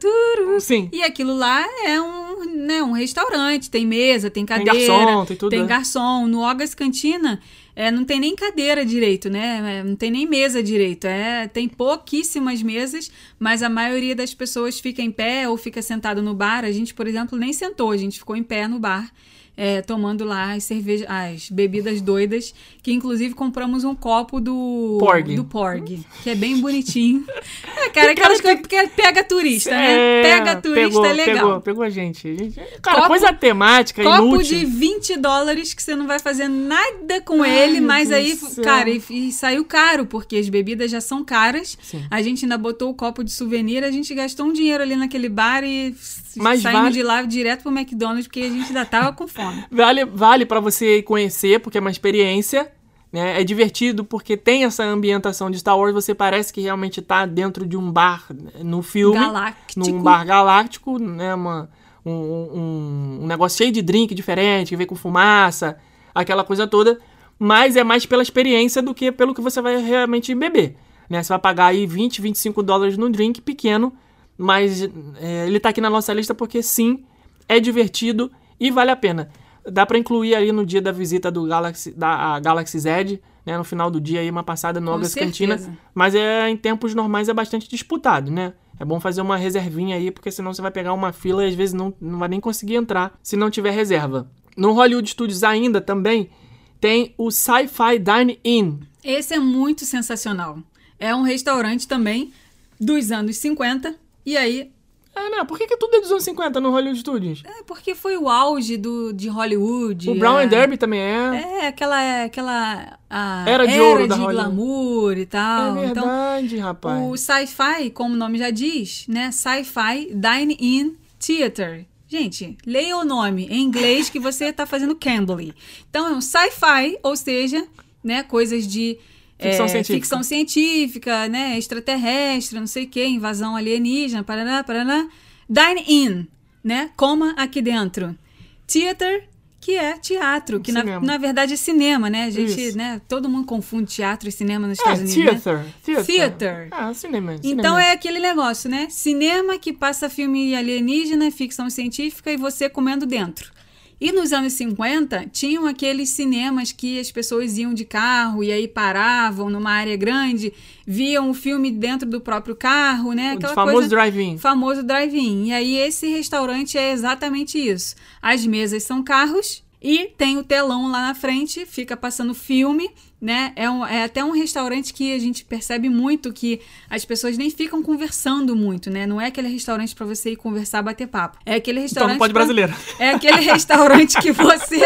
S2: Turu.
S1: Sim.
S2: E aquilo lá é um, né, um restaurante, tem mesa, tem cadeira.
S1: garçom, tem tudo,
S2: Tem
S1: né?
S2: garçom. No August Cantina, é, não tem nem cadeira direito, né? É, Não tem nem mesa direito. É, tem pouquíssimas mesas, mas a maioria das pessoas fica em pé ou fica sentado no bar. A gente, por exemplo, nem sentou, a gente ficou em pé no bar. É, tomando lá as cervejas, as bebidas doidas, que inclusive compramos um copo do
S1: Porg.
S2: do Porg, que é bem bonitinho. É, cara, aquelas coisas que pega turista, né?
S1: É,
S2: Pega turista
S1: pegou,
S2: é legal.
S1: Pegou, pegou a gente. Cara,
S2: Copo-
S1: coisa temática,
S2: Copo
S1: inútil.
S2: de 20 dólares que você não vai fazer nada com ele,
S1: meu
S2: mas aí,
S1: céu.
S2: cara, e, e saiu caro, porque as bebidas já são caras.
S1: Sim.
S2: A gente ainda botou o copo de souvenir, a gente gastou um dinheiro ali naquele bar e
S1: Mas
S2: saímos
S1: vale-
S2: de lá direto pro McDonald's, porque a gente ainda tava com fome.
S1: Vale, vale para você conhecer, porque é uma experiência. Né? É divertido porque tem essa ambientação de Star Wars. Você parece que realmente tá dentro de um bar né, no filme.
S2: Galáctico.
S1: Num bar galáctico, né? Uma, um, um, um negócio cheio de drink diferente, que vem com fumaça, aquela coisa toda. Mas é mais pela experiência do que pelo que você vai realmente beber. Né? Você vai pagar aí 20, 25 dólares no drink pequeno. Mas é, ele tá aqui na nossa lista porque sim, é divertido e vale a pena. Dá pra incluir ali no dia da visita do Galaxy, da Galaxy Z, né? No final do dia aí, uma passada no August Cantina. Mas é, em tempos normais é bastante disputado, né? É bom fazer uma reservinha aí, porque senão você vai pegar uma fila e às vezes não, não vai nem conseguir entrar se não tiver reserva. No Hollywood Studios ainda também tem o Sci-Fi Dine In.
S2: Esse é muito sensacional. É um restaurante também dos anos 50. E aí,
S1: É, né? Por que, que tudo é dos anos 50 no Hollywood Studios?
S2: é porque foi o auge do, de Hollywood.
S1: O Brown
S2: é,
S1: and Derby também é.
S2: É, aquela, aquela a
S1: Era de ouro da
S2: de
S1: Hollywood.
S2: glamour e tal.
S1: É
S2: então,
S1: verdade, rapaz.
S2: o sci-fi, como o nome já diz, né? Sci-fi Dine-In Theater. Gente, leia o nome em inglês que você está fazendo Cambly. Então é um sci-fi, ou seja, né, coisas de
S1: Ficção
S2: é,
S1: científica.
S2: ficção científica, né, extraterrestre, não sei o que, invasão alienígena, paraná, paraná. Dine-in, né, coma aqui dentro. Theater, que é teatro, que na, na verdade é cinema, né? A gente,
S1: Isso.
S2: né, todo mundo confunde teatro e cinema nos
S1: É,
S2: Estados Unidos, né?
S1: theater, theater.
S2: Theater.
S1: Ah, cinema.
S2: Então
S1: cinema.
S2: é aquele negócio, né? Cinema que passa filme alienígena, ficção científica e você comendo dentro. E nos anos 50, tinham aqueles cinemas que as pessoas iam de carro e aí paravam numa área grande, viam o filme dentro do próprio carro, né?
S1: O
S2: Aquela
S1: famoso
S2: coisa
S1: drive-in.
S2: famoso drive-in. E aí esse restaurante é exatamente isso. As mesas são carros e tem o telão lá na frente, fica passando filme, né? É, um- é até um restaurante que a gente percebe muito que as pessoas nem ficam conversando muito, né? Não é aquele restaurante pra você ir conversar, bater papo. É aquele
S1: Então
S2: restaurante
S1: não pode
S2: pra-
S1: brasileiro.
S2: é aquele restaurante que você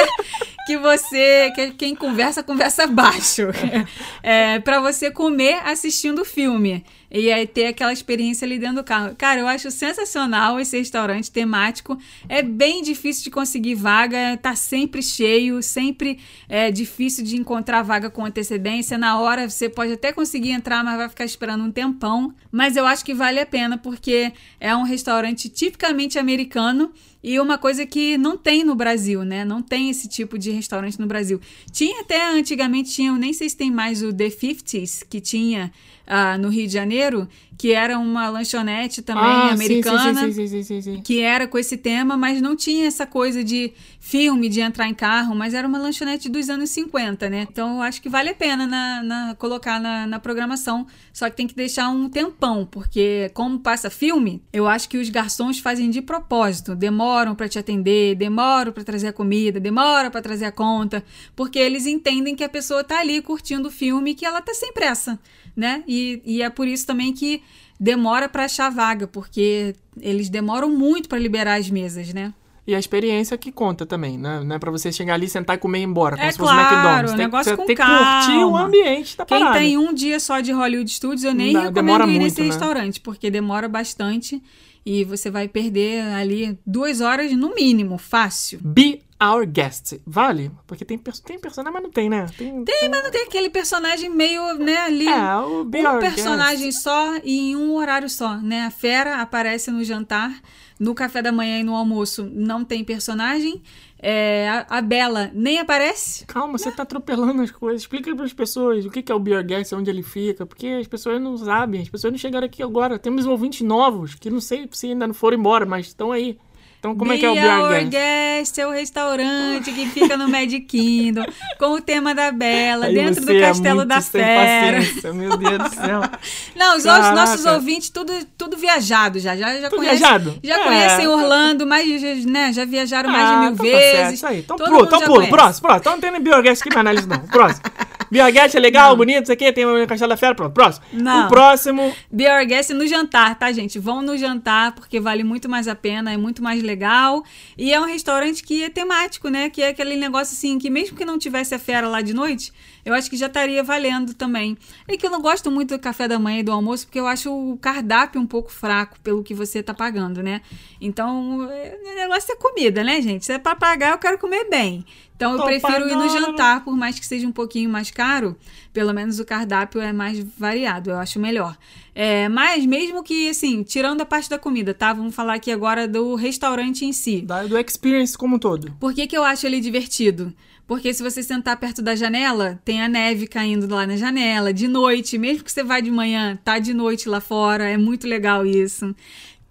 S2: que você que quem conversa conversa baixo. É para você comer assistindo o filme e aí ter aquela experiência ali dentro do carro. Cara, eu acho sensacional esse restaurante temático. É bem difícil de conseguir vaga, tá sempre cheio, sempre é difícil de encontrar vaga com antecedência. Na hora você pode até conseguir entrar, mas vai ficar esperando um tempão. Mas eu acho que vale a pena porque é um restaurante tipicamente americano e uma coisa que não tem no Brasil, né? Não tem esse tipo de restaurante no Brasil. Tinha até antigamente, tinha, eu nem sei se tem mais o The 50s, que tinha ah, no Rio de Janeiro, que era uma lanchonete também
S1: ah,
S2: americana.
S1: Sim, sim, sim.
S2: Que era com esse tema, mas não tinha essa coisa de filme, de entrar em carro, mas era uma lanchonete dos anos 50, né? Então eu acho que vale a pena na, na- colocar na, na programação. Só que tem que deixar um tempão, porque como passa filme, eu acho que os garçons fazem de propósito. Demoram pra te atender, demoram pra trazer a comida, demoram pra trazer a conta, porque eles entendem que a pessoa tá ali curtindo o filme e que ela tá sem pressa, né? E, e é por isso também que demora pra achar vaga, porque eles demoram muito pra liberar as mesas, né?
S1: E a experiência que conta também, né? Não é pra você chegar ali, sentar e comer e ir embora, como
S2: É
S1: se fosse
S2: claro,
S1: McDonald's. Tem,
S2: negócio
S1: você
S2: com
S1: tem que curtir o ambiente da
S2: Quem
S1: parada.
S2: tem um dia só de Hollywood Studios, eu nem recomendo ir
S1: muito,
S2: nesse
S1: né?
S2: restaurante, porque demora bastante e você vai perder ali duas horas no mínimo, fácil.
S1: Be Our Guest. Vale? Porque tem, tem personagem, mas não tem, né? Tem,
S2: Tem, mas não tem aquele personagem meio, né, ali.
S1: É, o Be
S2: um personagem
S1: Guest.
S2: só e em um horário só, né? A fera aparece no jantar, no café da manhã e no almoço não tem personagem. É, a, a Bela nem aparece.
S1: Calma, você tá atropelando as coisas. Explica para as pessoas o que que é o Guest, onde ele fica, porque as pessoas não sabem, as pessoas não chegaram aqui agora. Temos ouvintes novos que não sei se ainda não foram embora, mas estão aí. Então, como é que é o Be
S2: Be
S1: Our
S2: Our
S1: Guest?
S2: É o restaurante que fica no Magic Kingdom, com o tema da Bela,
S1: Aí
S2: dentro do
S1: é
S2: Castelo
S1: muito
S2: da Fera.
S1: paciência, Meu Deus do céu.
S2: Não, os
S1: Caraca.
S2: nossos ouvintes, tudo, tudo viajado já. Já, já, conhece,
S1: viajado?
S2: já
S1: É.
S2: conhecem Orlando, mais, né, já viajaram mais
S1: Ah,
S2: de mil
S1: então tá certo,
S2: vezes.
S1: Isso aí. Então
S2: mundo
S1: então
S2: conhece.
S1: Próximo, próximo. Então não tem nem Bioguest aqui na análise, não. Próximo. Bioguest é legal, bonito, isso aqui, tem o Castelo da Fera, pronto. Próximo.
S2: Não.
S1: O próximo.
S2: Be Our Guest no jantar, tá, gente? Vão no jantar, porque vale muito mais a pena, é muito mais legal. E é um restaurante que é temático, né? Que é aquele negócio assim, que mesmo que não tivesse a fera lá de noite, eu acho que já estaria valendo também. É que eu não gosto muito do café da manhã e do almoço, porque eu acho o cardápio um pouco fraco pelo que você tá pagando, né? Então, é- o negócio é comida, né, gente? Se é pra pagar, eu quero comer bem. Então, eu
S1: Tô
S2: prefiro ir no
S1: pagando.
S2: jantar, por mais que seja um pouquinho mais caro, pelo menos o cardápio é mais variado, eu acho melhor. É, mas mesmo que, assim, tirando a parte da comida, tá? Vamos falar aqui agora do restaurante em si.
S1: Da, do Experience como um todo.
S2: Por que, que eu acho ele divertido? Porque se você sentar perto da janela, tem a neve caindo lá na janela, de noite, mesmo que você vá de manhã, tá de noite lá fora, é muito legal isso.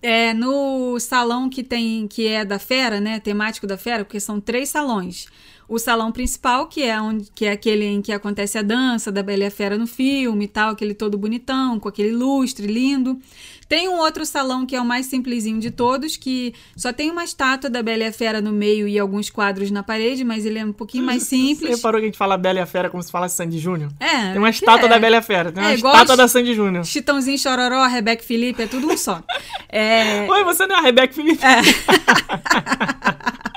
S2: É, no salão que tem, que é da fera, né, temático da fera, porque são três salões. o salão principal, que é onde que é aquele em que acontece a dança da Bela e a Fera no filme e tal, aquele todo bonitão, com aquele lustre lindo. Tem um outro salão que é o mais simplesinho de todos, que só tem uma estátua da Bela e a Fera no meio e alguns quadros na parede, mas ele é um pouquinho mais
S1: Você
S2: simples.
S1: reparou que a gente fala Bela e a Fera como se falasse Sandy Júnior?
S2: É,
S1: Tem uma estátua
S2: é.
S1: da Bela e a Fera, tem uma
S2: É,
S1: estátua da Sandy Júnior.
S2: Chitãozinho Chororó, Rebeca Felipe, é tudo um só. É,
S1: Oi, você não é a Rebeca Felipe?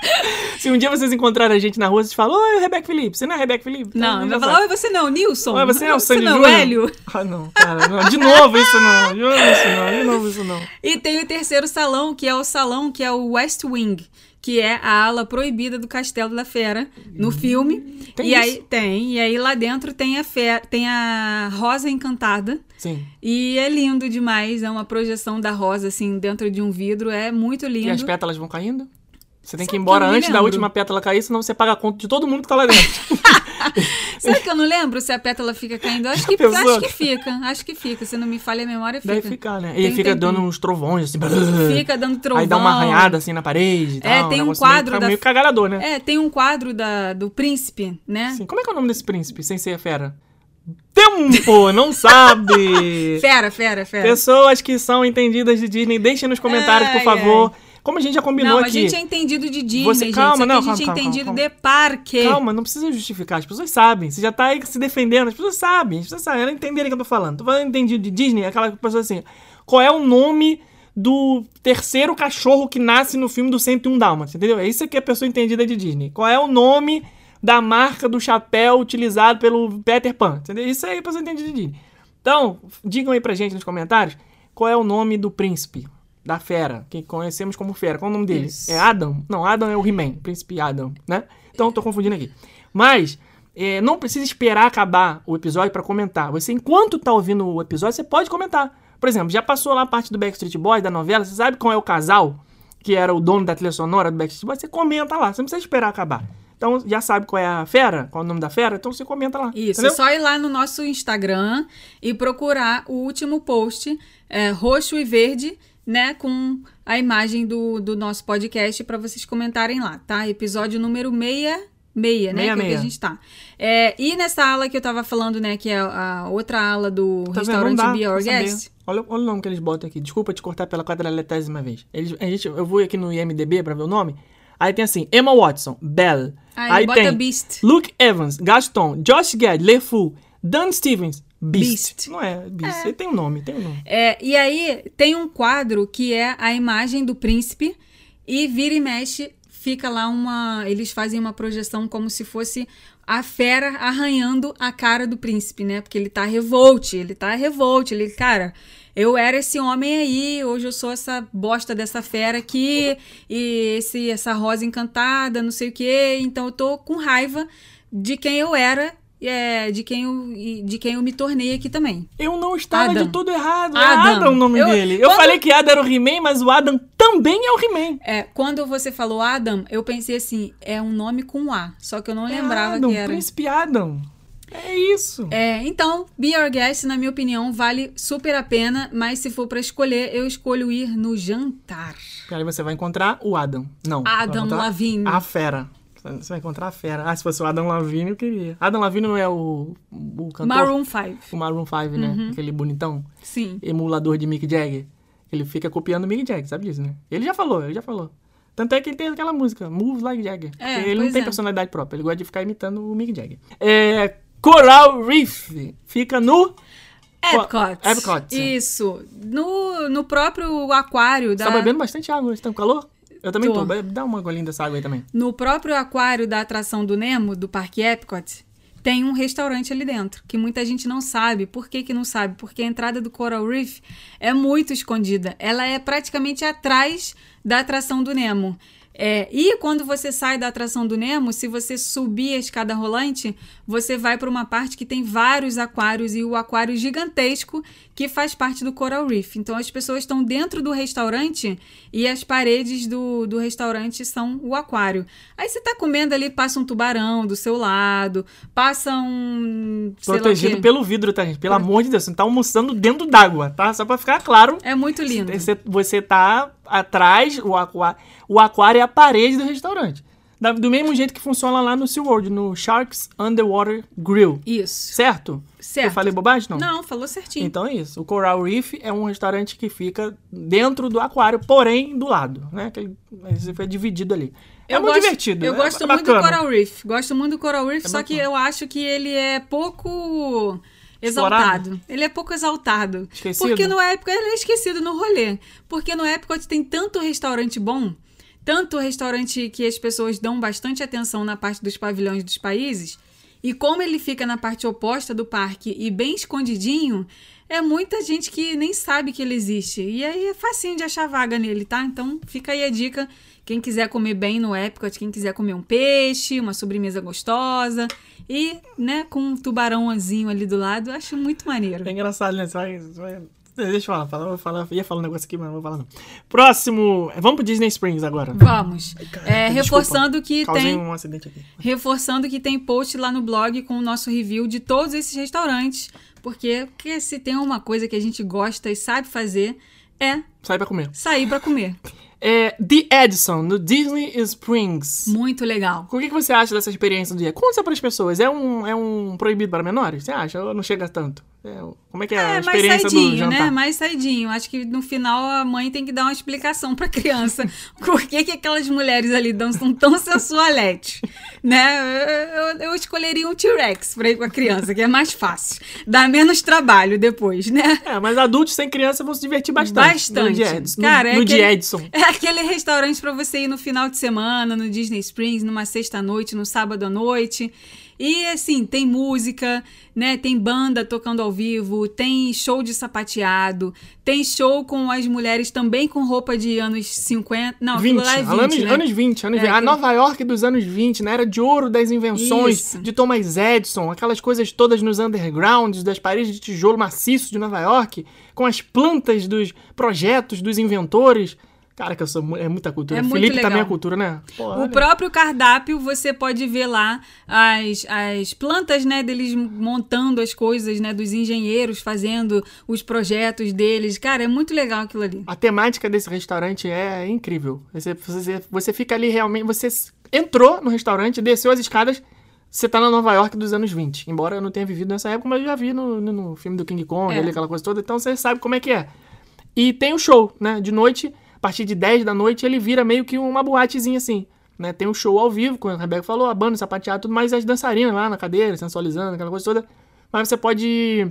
S1: Se um dia vocês encontrarem a gente na rua, vocês falam, oi, Rebeca Felipe. Você não é Rebeca Felipe? Então,
S2: não,
S1: já
S2: vai falar, oi, você não, Nilson.
S1: Oi, você é o Sandy
S2: não,
S1: Júnior?
S2: Hélio.
S1: Ah, não, cara, não. De novo isso não. De novo isso não. De novo isso não.
S2: E tem o terceiro salão, que é o salão que é o West Wing, que é a ala proibida do Castelo da Fera no filme.
S1: Tem
S2: e
S1: isso?
S2: aí tem, e aí lá dentro tem a fera, tem a Rosa Encantada.
S1: Sim.
S2: E é lindo demais, é uma projeção da rosa assim dentro de um vidro, é muito lindo.
S1: E as pétalas vão caindo? Você tem que ir embora
S2: que
S1: antes da
S2: lembro?
S1: última pétala cair, senão você paga a conta de todo mundo que tá lá dentro.
S2: Sabe que eu não lembro se a pétala fica caindo? Acho que,
S1: pensou?
S2: acho que fica, acho que fica. Se não me falha a memória, fica.
S1: Deve ficar, né?
S2: Tem
S1: E
S2: um
S1: fica
S2: tempinho.
S1: dando uns trovões, assim.
S2: Fica dando trovão.
S1: Aí dá uma arranhada assim na parede.
S2: É,
S1: tal,
S2: tem um
S1: meio-
S2: quadro
S1: fica
S2: da-
S1: meio cagalhador, né?
S2: É, tem um quadro da, do príncipe, né?
S1: Assim, como é que é o nome desse príncipe, sem ser a fera? Tempo! Não sabe!
S2: Fera, fera, fera.
S1: Pessoas que são entendidas de Disney, deixem nos comentários, por
S2: Ai,
S1: favor. Como a gente já combinou
S2: Não, a
S1: aqui.
S2: gente é entendido de Disney,
S1: Você-
S2: gente.
S1: calma, não,
S2: a gente
S1: calma,
S2: é
S1: calma,
S2: entendido
S1: calma.
S2: de parque.
S1: Calma, não precisa justificar. As pessoas sabem. Você já tá aí se defendendo. As pessoas sabem. As pessoas sabem. Elas entenderem o que eu tô falando. Tô falando entendido de Disney, aquela pessoa assim. Qual é o nome do terceiro cachorro que nasce no filme do 101 Dálmatas? Entendeu? É isso que é a pessoa entendida de Disney. Qual é o nome da marca do chapéu utilizado pelo Peter Pan? Entendeu? Isso aí é a pessoa entendida de Disney. Então, digam aí pra gente nos comentários qual é o nome do príncipe. Da fera, que conhecemos como fera. Qual é o nome dele?
S2: Isso.
S1: É Adam? Não, Adam é o He-Man, príncipe Adam, né? Então, tô confundindo aqui. Mas, é, não precisa esperar acabar o episódio pra comentar. Você, enquanto tá ouvindo o episódio, você pode comentar. Por exemplo, já passou lá a parte do Backstreet Boys, da novela, você sabe qual é o casal que era o dono da trilha sonora do Backstreet Boys? Você comenta lá, você não precisa esperar acabar. Então, já sabe qual é a fera, qual é o nome da fera, então você comenta lá.
S2: Isso,
S1: entendeu?
S2: é só ir lá no nosso Instagram e procurar o último post, é, roxo e verde, né, com a imagem do, do nosso podcast para vocês comentarem lá, tá? Episódio número 66, né, que é que a
S1: 66.
S2: gente tá. É, e nessa ala que eu tava falando, né, que é a outra ala do
S1: Tá
S2: restaurante
S1: dá
S2: Be Our. Guest.
S1: Olha, olha o nome que eles botam aqui. Desculpa te cortar pela quadriletésima vez. Eles, a gente, eu vou aqui no IMDB pra ver o nome. Aí tem assim, Emma Watson, Belle. Aí
S2: bota
S1: tem
S2: Beast.
S1: Luke Evans, Gaston, Josh Gad, LeFou, Dan Stevens, Beast.
S2: Beast.
S1: Não é Beast, ele tem um nome, tem um nome.
S2: É, e aí tem um quadro que é a imagem do príncipe e vira e mexe fica lá uma, eles fazem uma projeção como se fosse a fera arranhando a cara do príncipe, né? Porque ele tá revolte, ele tá revolte, ele, cara, eu era esse homem aí, hoje eu sou essa bosta dessa fera aqui, e esse essa rosa encantada, não sei o quê, então eu tô com raiva de quem eu era, é, de quem eu de quem eu me tornei aqui também.
S1: Eu não estava
S2: Adam.
S1: de tudo errado. É
S2: Adam.
S1: Adam o nome
S2: Eu-
S1: dele. Eu
S2: quando-
S1: falei que Adam era o He-Man, mas o Adam também é o He-Man.
S2: É, quando você falou Adam, eu pensei assim, é um nome com A, só que eu não lembrava
S1: é Adam,
S2: que era.
S1: Príncipe Adam. É isso.
S2: É, então, Be Your Guest, na minha opinião, vale super a pena, mas se for pra escolher, eu escolho ir no jantar.
S1: Aí você vai encontrar o Adam. Não.
S2: Adam Lavigne.
S1: A fera. Você vai encontrar a fera. Ah, se fosse o Adam Lavigne, eu queria. Adam Lavigne não é o, o cantor?
S2: Maroon 5.
S1: O Maroon 5, né?
S2: Uhum.
S1: Aquele bonitão.
S2: Sim.
S1: Emulador de Mick Jagger. Ele fica copiando o Mick Jagger, sabe disso, né? Ele já falou, ele já falou. Tanto é que ele tem aquela música, Move Like Jagger.
S2: É,
S1: ele não tem
S2: é.
S1: personalidade própria, ele gosta de ficar imitando o Mick Jagger. É, Coral Reef fica no...
S2: Epcot.
S1: Epcot.
S2: Isso. No, no próprio aquário
S1: Você
S2: da...
S1: tá bebendo bastante água hoje, tá com calor? Eu também tô.
S2: Tô.
S1: Dá uma golinha dessa água aí também.
S2: No próprio aquário da atração do Nemo, do Parque Epcot, tem um restaurante ali dentro, que muita gente não sabe. Por que, que não sabe? Porque a entrada do Coral Reef é muito escondida. Ela é praticamente atrás da atração do Nemo. É, e quando você sai da atração do Nemo, se você subir a escada rolante, você vai para uma parte que tem vários aquários e o aquário gigantesco que faz parte do Coral Reef. Então as pessoas estão dentro do restaurante e as paredes do, do restaurante são o aquário. Aí você tá comendo ali, passa um tubarão do seu lado, passa um.
S1: Protegido pelo vidro, tá, gente? Pelo amor de Deus, você não tá almoçando dentro d'água, tá? Só pra ficar claro.
S2: É muito lindo.
S1: Você, você tá atrás, o aquário, o aquário é a parede do restaurante. Da- do mesmo jeito que funciona lá no SeaWorld, no Sharks Underwater Grill.
S2: Isso.
S1: Certo?
S2: Certo.
S1: Eu falei bobagem? Não.
S2: Não, falou certinho.
S1: Então é isso. O Coral Reef é um restaurante que fica dentro do aquário, porém do lado, né? Aquele, mas foi dividido ali. É
S2: eu
S1: muito
S2: gosto,
S1: divertido.
S2: Eu
S1: é
S2: gosto muito
S1: bacana.
S2: do Coral Reef. Gosto muito do Coral Reef,
S1: É
S2: só que
S1: bacana.
S2: eu acho que ele é pouco
S1: Explorado?
S2: exaltado. Ele é pouco exaltado.
S1: Esquecido?
S2: Porque no Epcot ele é esquecido no rolê. Porque no Epcot tem tanto restaurante bom, tanto restaurante que as pessoas dão bastante atenção na parte dos pavilhões dos países. E como ele fica na parte oposta do parque e bem escondidinho, é muita gente que nem sabe que ele existe. E aí é facinho de achar vaga nele, tá? Então fica aí a dica. Quem quiser comer bem no Epcot, quem quiser comer um peixe, uma sobremesa gostosa e, né, com um tubarãozinho ali do lado, eu acho muito maneiro.
S1: É engraçado, né? Você vai, você vai- Deixa eu falar, falar, falar, ia falar um negócio aqui, mas não vou falar não. Próximo, vamos pro Disney Springs agora.
S2: Vamos. É,
S1: Desculpa,
S2: reforçando que tem
S1: um acidente aqui.
S2: reforçando que tem post lá no blog com o nosso review de todos esses restaurantes, porque, porque se tem uma coisa que a gente gosta e sabe fazer é
S1: Sai pra comer.
S2: sair pra comer.
S1: É The Edison, no Disney Springs.
S2: Muito legal.
S1: O que, que você acha dessa experiência do dia? Conta para as pessoas. É um, é um proibido para menores? Você acha? Ou não chega tanto? É, como é que é, a
S2: É, mais
S1: experiência do
S2: saidinho,
S1: jantar?
S2: né? Mais saidinho. Acho que no final a mãe tem que dar uma explicação pra criança. Por que, que aquelas mulheres ali dançam tão sensualete? né? Eu, eu- eu escolheria um T-Rex pra ir com a criança, que é mais fácil. Dá menos trabalho depois, né?
S1: É, mas adultos sem criança vão se divertir bastante.
S2: Bastante.
S1: No dia Edison.
S2: Cara,
S1: no,
S2: é
S1: no dia
S2: aquele-
S1: Edison.
S2: É aquele restaurante pra você ir no final de semana, no Disney Springs, numa sexta-noite, no sábado à noite. E assim, tem música, né? Tem banda tocando ao vivo, tem show de sapateado, tem show com as mulheres também com roupa de anos 50. Não,
S1: 20,
S2: aquilo lá é 20,
S1: anos,
S2: né?
S1: anos 20, anos
S2: É,
S1: 20. A Nova York dos anos 20, na era de ouro das invenções,
S2: Isso.
S1: de Thomas Edison, aquelas coisas todas nos undergrounds, das paredes de tijolo maciço de Nova York, com as plantas dos projetos dos inventores. Cara, que eu sou, é muita cultura.
S2: É
S1: Felipe também é cultura, né? Pô,
S2: O
S1: olha.
S2: próprio cardápio, você pode ver lá as, as plantas, né, deles montando as coisas, né, dos engenheiros fazendo os projetos deles. Cara, é muito legal aquilo ali.
S1: A temática desse restaurante é incrível. Você, você, você fica ali realmente. Você entrou no restaurante, desceu as escadas, você tá na Nova York dos anos 20. Embora eu não tenha vivido nessa época, mas eu já vi no, no, no filme do King Kong,
S2: É.
S1: ali, aquela coisa toda, então você sabe como é que é. E tem o show, né? De noite, partir de 10 da noite, ele vira meio que uma boatezinha assim. Né? Tem um show ao vivo, como a Rebeca falou, a banda, sapateado, tudo mais, as dançarinas lá na cadeira, sensualizando, aquela coisa toda. Mas você pode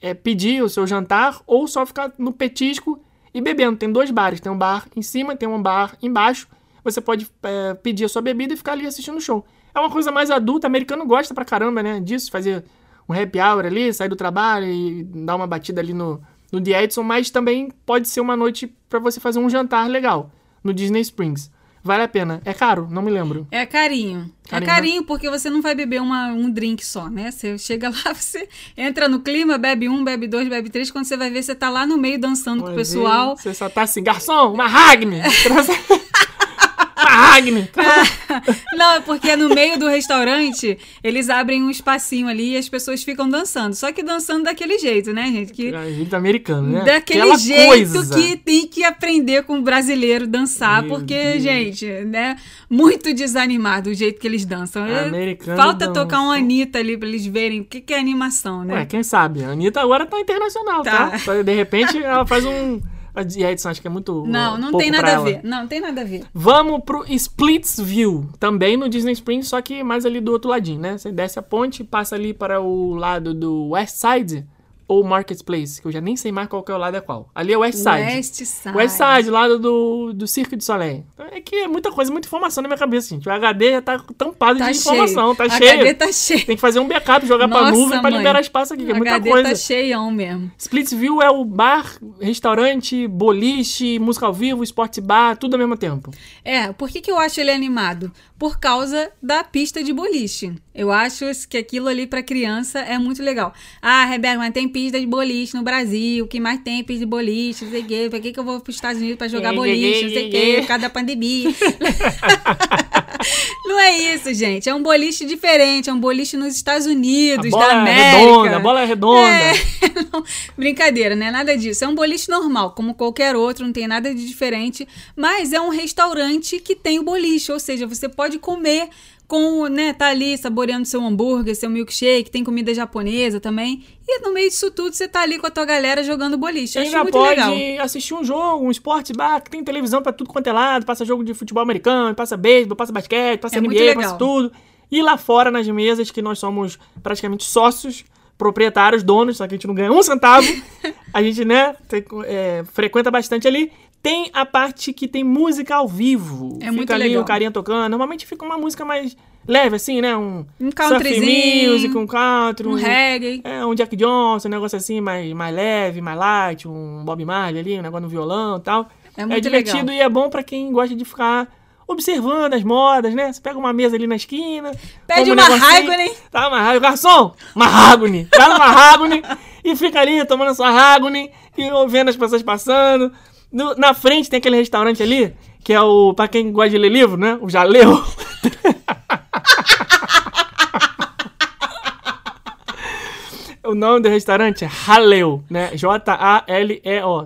S1: é, pedir o seu jantar ou só ficar no petisco e bebendo. Tem dois bares, tem um bar em cima, tem um bar embaixo. Você pode é, pedir a sua bebida e ficar ali assistindo o show. É uma coisa mais adulta, americano gosta pra caramba, né? Disso, fazer um happy hour ali, sair do trabalho e dar uma batida ali no, no The Edison, mas também pode ser uma noite pra você fazer um jantar legal no Disney Springs. Vale a pena. É caro? Não me lembro.
S2: É carinho.
S1: Carinho,
S2: é carinho porque você não vai beber uma, um drink só, né? Você chega lá, você entra no clima, bebe um, bebe dois, bebe três. Quando você vai ver, você tá lá no meio dançando com o
S1: Mas
S2: pessoal.
S1: aí Você só tá assim, garçom, uma Ragni! Traz- uma Ragni!
S2: Não, é porque no meio do restaurante eles abrem um espacinho ali e as pessoas ficam dançando. Só que dançando daquele jeito, né, gente? Que,
S1: É, jeito americano, né?
S2: daquele
S1: Aquela
S2: jeito
S1: coisa.
S2: que tem que aprender com o brasileiro dançar.
S1: Meu
S2: porque,
S1: Deus.
S2: gente, né? Muito desanimado o jeito que eles dançam. É,
S1: Americano
S2: Falta
S1: dança.
S2: tocar uma Anitta ali pra eles verem o que, que é animação, né?
S1: Ué, quem sabe? A Anitta agora tá internacional, tá?
S2: Tá.
S1: De repente ela faz um. A Edson acho que é muito.
S2: Não, não tem nada a ver. Não, não tem nada a ver.
S1: Vamos pro Splitsville, também no Disney Springs, só que mais ali do outro ladinho, né? Você desce a ponte, passa ali para o lado do West Side ou Marketplace, que eu já nem sei mais qual que é o lado é qual. Ali é West Side.
S2: West Side.
S1: West Side, lado do, do Cirque du Soleil. Então, É que é muita coisa, muita informação na minha cabeça, gente. O HD já tá tampado
S2: Tá
S1: de informação,
S2: cheio.
S1: tá cheio.
S2: HD tá cheio.
S1: Tem que fazer um backup, jogar pra
S2: Nossa,
S1: nuvem pra
S2: mãe.
S1: liberar espaço aqui, que é
S2: O
S1: muita
S2: HD
S1: coisa.
S2: tá cheião mesmo.
S1: Splitsville é o bar, restaurante, boliche, música ao vivo, esporte bar, tudo ao mesmo tempo.
S2: É, por que, que eu acho ele animado? Por causa da pista de boliche. Eu acho que aquilo ali pra criança é muito legal. Ah, Rebeca, mas tem pista de boliche no Brasil. O que mais tem pista de boliche? Não sei o quê. Pra que, que eu vou pros Estados Unidos pra jogar boliche? Não sei o quê, por causa da pandemia. Não é isso, gente. É um boliche diferente. É um boliche nos Estados Unidos, da
S1: é
S2: América.
S1: redonda, a bola é redonda.
S2: É, não, brincadeira, não é nada disso. É um boliche normal, como qualquer outro, não tem nada de diferente. Mas é um restaurante que tem o boliche, ou seja, você pode comer com, né, tá ali saboreando seu hambúrguer, seu milkshake, tem comida japonesa também. E no meio disso tudo, você tá ali com a tua galera jogando boliche. Eu Acho muito
S1: pode
S2: legal.
S1: assistir um jogo, um esporte, bah, que tem televisão pra tudo quanto é lado, passa jogo de futebol americano, passa beisebol, passa basquete, passa
S2: É
S1: NBA, passa tudo. E lá fora, nas mesas, que nós somos praticamente sócios, proprietários, donos, só que a gente não ganha um centavo, a gente, né, tem- é, frequenta bastante ali. Tem a parte que tem música ao vivo.
S2: É
S1: fica
S2: muito
S1: ali
S2: legal.
S1: o carinha tocando. Normalmente fica uma música mais leve, assim, né? Um,
S2: Um countryzinho,
S1: music, um country,
S2: Um reggae.
S1: é, um Jack Johnson, um negócio assim, mais, mais leve, mais light, um Bob Marley ali, um negócio no violão e tal.
S2: É muito
S1: divertido
S2: legal.
S1: e é bom pra quem gosta de ficar observando as modas, né? Você pega uma mesa ali na esquina.
S2: Pede
S1: um
S2: uma Mahogany.
S1: Tá, uma Mahogany. Garçom, Mahogany. Traz uma Mahogany e fica ali tomando sua Mahogany e vendo as pessoas passando. No- na frente tem aquele restaurante ali, que é o, pra quem gosta de ler livro, né? O Jaleu. O nome do restaurante é Haleu, né? J-A-L-E-O.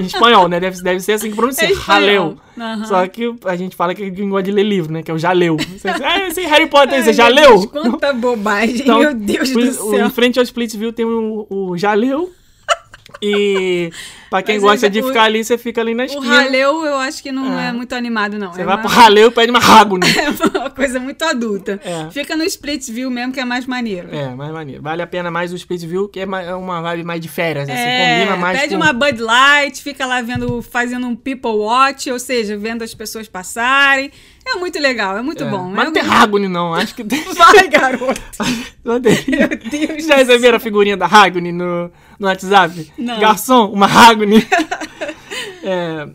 S1: Em espanhol, né? Deve, deve ser assim que pronuncia.
S2: É.
S1: Haleu.
S2: Aham.
S1: Só que a gente fala que gosta de ler livro, né? Que é o Jaleu. Você, ah, esse Harry Potter, você
S2: Ai,
S1: já leu?
S2: Quanta bobagem,
S1: Então,
S2: meu Deus
S1: o-
S2: do
S1: o-
S2: céu.
S1: Em frente ao Splitsville tem o, o Jaleu. E pra quem
S2: Mas
S1: gosta
S2: o-
S1: de
S2: o-
S1: ficar ali, você fica ali na
S2: O
S1: esquina.
S2: raleu eu acho que não é,
S1: É.
S2: muito animado, não.
S1: Você
S2: é
S1: vai
S2: uma-
S1: pro Raleu e pede uma Raguni.
S2: É uma coisa muito adulta.
S1: É.
S2: Fica no Splitsville mesmo, que é mais maneiro.
S1: É, mais maneiro. Vale a pena mais o Splitsville, que é é uma vibe mais de férias, assim,
S2: É,
S1: combina mais
S2: pede
S1: com...
S2: uma Bud Light, fica lá vendo, fazendo um people watch, ou seja, vendo as pessoas passarem. É muito legal, é muito
S1: É,
S2: bom.
S1: Mas não tem Raguni, não. Acho que tem...
S2: Vai, garoto. Meu Deus
S1: Já receberam a figurinha da Raguni no, no WhatsApp?
S2: Não.
S1: Garçom, uma Raguni. é,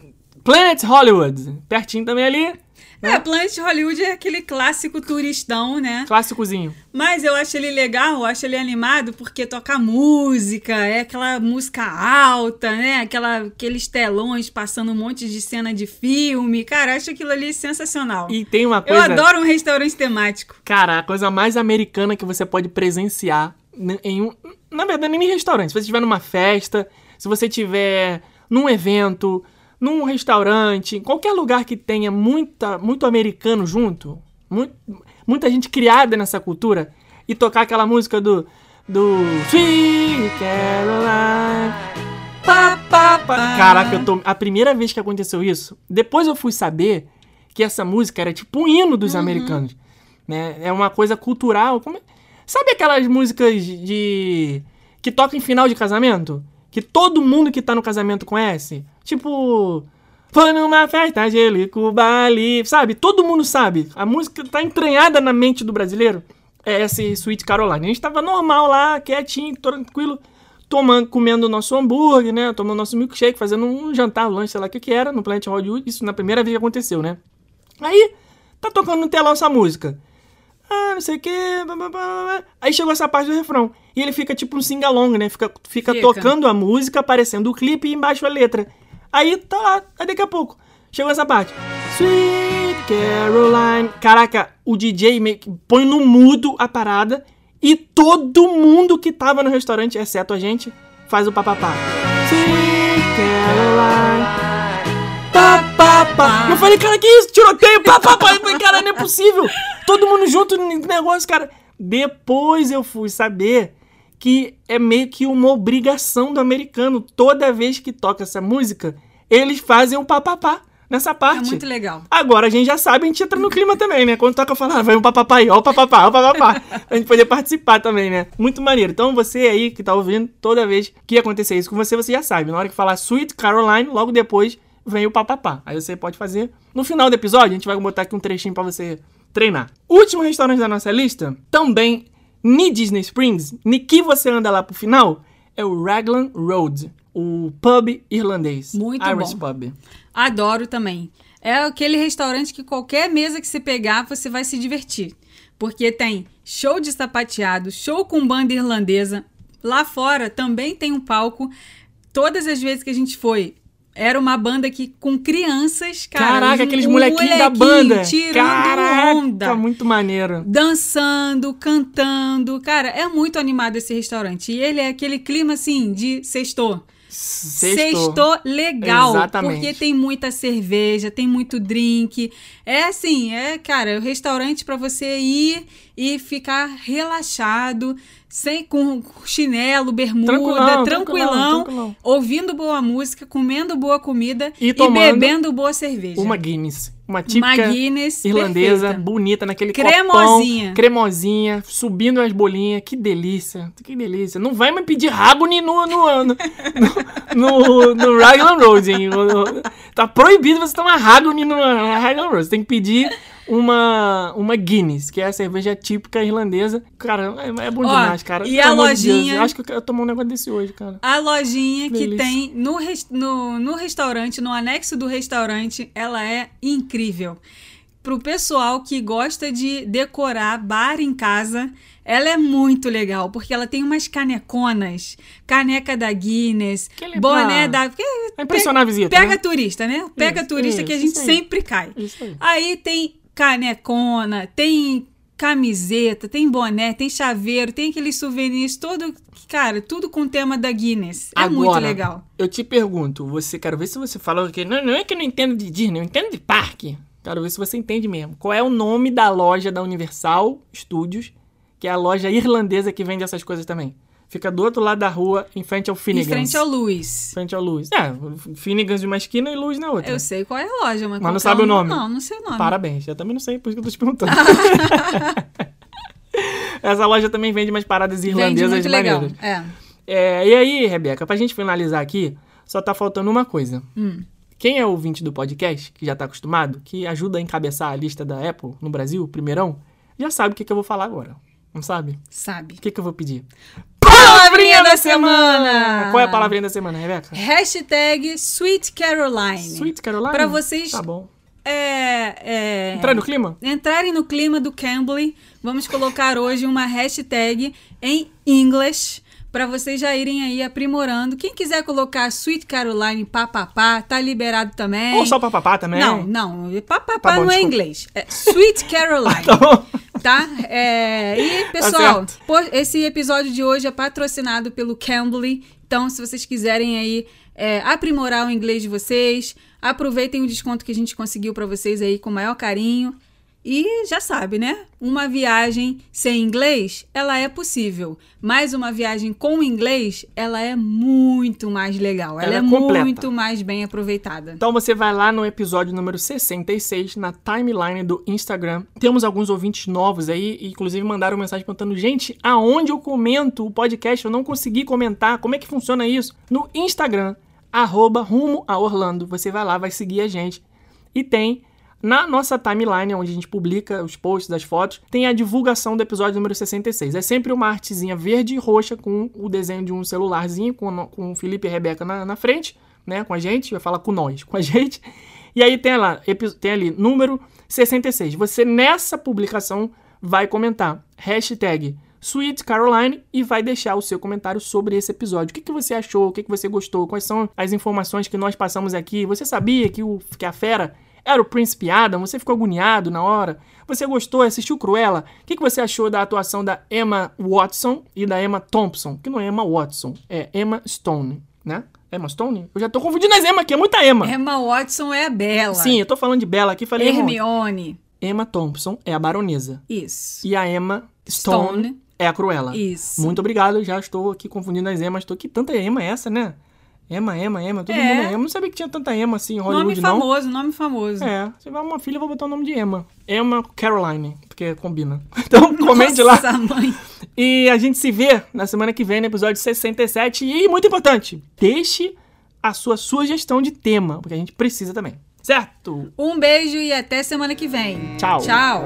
S1: Planet Hollywood, pertinho também ali.
S2: É, Planet Hollywood é aquele clássico turistão, né?
S1: Clássicozinho.
S2: Mas eu acho ele legal, eu acho ele animado porque toca música, é aquela música alta, né? Aquela, aqueles telões passando um monte de cena de filme. Cara, eu acho aquilo ali sensacional.
S1: E tem uma
S2: eu
S1: coisa...
S2: adoro um restaurante temático.
S1: Cara, a coisa mais americana que você pode presenciar em um. Na verdade, nem em restaurante. Se você estiver numa festa, se você estiver num evento, num restaurante, em qualquer lugar que tenha muita, muito americano junto, muito, muita gente criada nessa cultura, e tocar aquela música do. do. Sweet Caroline. Pá, pá, pá. Caraca, eu tô. A primeira vez que aconteceu isso, depois eu fui saber que essa música era tipo um hino dos americanos. Né? É uma coisa cultural. como é- Sabe aquelas músicas de. que tocam em final de casamento? Que todo mundo que tá no casamento conhece? Tipo. Foi numa festa de Bali, sabe? Todo mundo sabe. A música tá entranhada na mente do brasileiro. É esse Sweet Caroline. A gente tava normal lá, quietinho, tranquilo, tomando, comendo nosso hambúrguer, né? Tomando nosso milkshake, fazendo um jantar, um lanche, sei lá o que que era, no Planet Hollywood. Isso na primeira vez que aconteceu, né? Aí, tá tocando no telão essa música. Ah, não sei o que. Aí chegou essa parte do refrão. E ele fica tipo um sing-along, né? Fica, fica,
S2: Fica.
S1: tocando a música, aparecendo o clipe e embaixo a letra. Aí tá lá, aí daqui a pouco. Chegou essa parte. Sweet Caroline. Caraca, o DJ põe no mudo a parada. E todo mundo que tava no restaurante, exceto a gente, faz o papapá. Sweet Caroline. Pá, pá. Eu falei, cara, que isso? Tiroteio, pá, pá, pá. Eu falei, cara, não é possível. Todo mundo junto no negócio, cara. Depois eu fui saber que é meio que uma obrigação do americano. Toda vez que toca essa música, eles fazem um papapá nessa
S2: É
S1: parte.
S2: muito legal.
S1: Agora a gente já sabe, a gente entra no clima também, né? Quando toca falar, vai um papapá aí, ó o papapá, ó o papapá. a gente poder participar também, né? Muito maneiro. Então você aí que tá ouvindo, toda vez que acontecer isso com você, você já sabe. Na hora que falar Sweet Caroline, logo depois vem o papapá. Aí você pode fazer. No final do episódio, a gente vai botar aqui um trechinho pra você treinar. Último restaurante da nossa lista, também ni Disney Springs, ni que você anda lá pro final, é o Raglan Road, o pub irlandês.
S2: Muito
S1: Irish
S2: bom.
S1: Pub.
S2: Adoro também. É aquele restaurante que qualquer mesa que você pegar, você vai se divertir. Porque tem show de sapateado, show com banda irlandesa. Lá fora também tem um palco. Todas as vezes que a gente foi, Era uma banda que com crianças, cara.
S1: Caraca, aqueles
S2: o
S1: molequinhos da banda.
S2: Tirando
S1: Caraca,
S2: onda.
S1: muito maneiro.
S2: Dançando, cantando. Cara, é muito animado esse restaurante. E ele é aquele clima assim de sextor. Sextou legal,
S1: Exatamente.
S2: porque tem muita cerveja, tem muito drink. É assim, é, cara, o restaurante pra você ir e ficar relaxado, sem com chinelo, bermuda,
S1: Tranquilão,
S2: tranquilão,
S1: tranquilão,
S2: ouvindo boa música, comendo boa comida
S1: E
S2: e, bebendo boa cerveja.
S1: Uma Guinness. Uma típica
S2: Uma Guinness
S1: irlandesa,
S2: perfeita.
S1: bonita, naquele
S2: Cremosinha.
S1: copão. Cremosinha. Subindo as bolinhas. Que delícia. Que delícia. Não vai me pedir Raguni no, no, no, no, no Raglan Road, hein? Tá proibido você tomar Raguni no Raglan Road. Você tem que pedir uma, uma Guinness, que é a cerveja típica irlandesa. Cara, é, é bom
S2: Ó,
S1: demais, cara.
S2: e
S1: Pelo
S2: a
S1: de
S2: lojinha-
S1: eu acho que eu quero tomar um negócio desse hoje, cara.
S2: A lojinha que
S1: Delícia.
S2: tem no, no, no restaurante, no anexo do restaurante, ela é incrível. Pro pessoal que gosta de decorar bar em casa, ela é muito legal, porque ela tem umas caneconas, caneca da Guinness,
S1: Aquele
S2: boné
S1: pra-
S2: da...
S1: Pra impressionar a visita,
S2: Pega
S1: né?
S2: turista, né? Pega
S1: Isso,
S2: turista que a
S1: isso,
S2: gente
S1: isso
S2: sempre cai.
S1: Isso aí.
S2: Aí tem canecona, tem camiseta, tem boné, tem chaveiro, tem aqueles souvenirs todo, cara, tudo com o tema da Guinness. É muito
S1: Agora,
S2: legal.
S1: Eu te pergunto, você quero ver se você falou que não, não é que eu não entendo de Disney, eu entendo de parque. Quero ver se você entende mesmo. Qual é o nome da loja da Universal Studios, que é a loja irlandesa que vende essas coisas também? Fica do outro lado da rua, em frente ao
S2: Em
S1: Finnegan's.
S2: frente ao Luiz.
S1: Frente ao Luz. É, Finnegan's de uma esquina e Luz na outra.
S2: Eu sei qual é a loja, mas,
S1: Mas não
S2: qual
S1: sabe
S2: é
S1: o nome?
S2: Não, não sei o nome.
S1: Parabéns, eu também não sei, por isso que eu tô te perguntando. Essa loja também vende umas paradas
S2: Vende
S1: irlandesas
S2: muito legal.
S1: maneiras.
S2: É.
S1: É, e aí, Rebeca, pra gente finalizar aqui, só tá faltando uma coisa.
S2: Hum.
S1: Quem é ouvinte do podcast, que já tá acostumado, que ajuda a encabeçar a lista da Apple no Brasil, primeirão, já sabe o que, que eu vou falar agora. Não sabe?
S2: Sabe.
S1: O que, que eu vou pedir?
S2: Palavrinha da semana!
S1: Qual é a palavrinha da semana, Rebeca?
S2: Hashtag Sweet Caroline.
S1: Sweet Caroline?
S2: Pra vocês-
S1: Tá bom.
S2: É, é...
S1: Entrar no clima?
S2: entrarem no clima do Cambly, vamos colocar hoje uma hashtag em English para vocês já irem aí aprimorando. Quem quiser colocar Sweet Caroline papapá, tá liberado também.
S1: Ou só papapá também?
S2: Não, não, papapá
S1: Tá bom,
S2: não é
S1: desculpa.
S2: inglês. É Sweet Caroline.
S1: Tá.
S2: Tá? É, e, pessoal,
S1: certo.
S2: pô, esse episódio de hoje é patrocinado pelo Cambly. Então, se vocês quiserem aí é, aprimorar o inglês de vocês, aproveitem o desconto que a gente conseguiu pra vocês aí com o maior carinho. E já sabe, né? Uma viagem sem inglês, ela é possível. Mas uma viagem com inglês, ela é muito mais legal. Ela,
S1: Ela
S2: é,
S1: é completa.
S2: muito mais bem aproveitada.
S1: Então você vai lá no episódio número 66, na timeline do Instagram. Temos alguns ouvintes novos aí, e inclusive mandaram mensagem perguntando: gente, aonde eu comento o podcast? Eu não consegui comentar. Como é que funciona isso? No Instagram, arroba rumo a Orlando. Você vai lá, vai seguir a gente. E tem. Na nossa timeline, onde a gente publica os posts, as fotos, tem a divulgação do episódio número 66. É sempre uma artezinha verde e roxa com o desenho de um celularzinho, com, com o Felipe e a Rebeca na, na frente, né? Com a gente, vai falar com nós, com a gente. E aí tem lá, tem ali, número 66. Você nessa publicação vai comentar hashtag Sweet Caroline e vai deixar o seu comentário sobre esse episódio. O que, que você achou? O que, que você gostou? Quais são as informações que nós passamos aqui? Você sabia que, o, que a fera era o Príncipe Adam? Você ficou agoniado na hora? Você gostou? Assistiu Cruella? O que, que você achou da atuação da Emma Watson e da Emma Thompson? Que não é Emma Watson, é Emma Stone, né? Emma Stone? Eu já tô confundindo as Emma aqui, é muita Emma.
S2: Emma Watson é a Bela.
S1: Sim, eu tô falando de Bela aqui, falei Hermione. Emma Thompson é a baronesa.
S2: Isso.
S1: E a Emma Stone,
S2: Stone.
S1: é a Cruella.
S2: Isso.
S1: Muito obrigado, já estou aqui confundindo as Emmas. Tô que tanta Emma é essa, né? Emma, Emma, Emma, todo
S2: É.
S1: mundo é Emma. Não sabia que tinha tanta Emma assim em
S2: Nome
S1: Hollywood, não.
S2: famoso, nome famoso.
S1: É, se tiver uma filha, eu vou botar o nome de Emma. Emma Caroline, porque combina. Então, comente lá.
S2: Nossa, mãe.
S1: E a gente se vê na semana que vem, no episódio 67. E, muito importante, deixe a sua sugestão de tema, porque a gente precisa também. Certo?
S2: Um beijo e até semana que vem.
S1: Tchau.
S2: Tchau.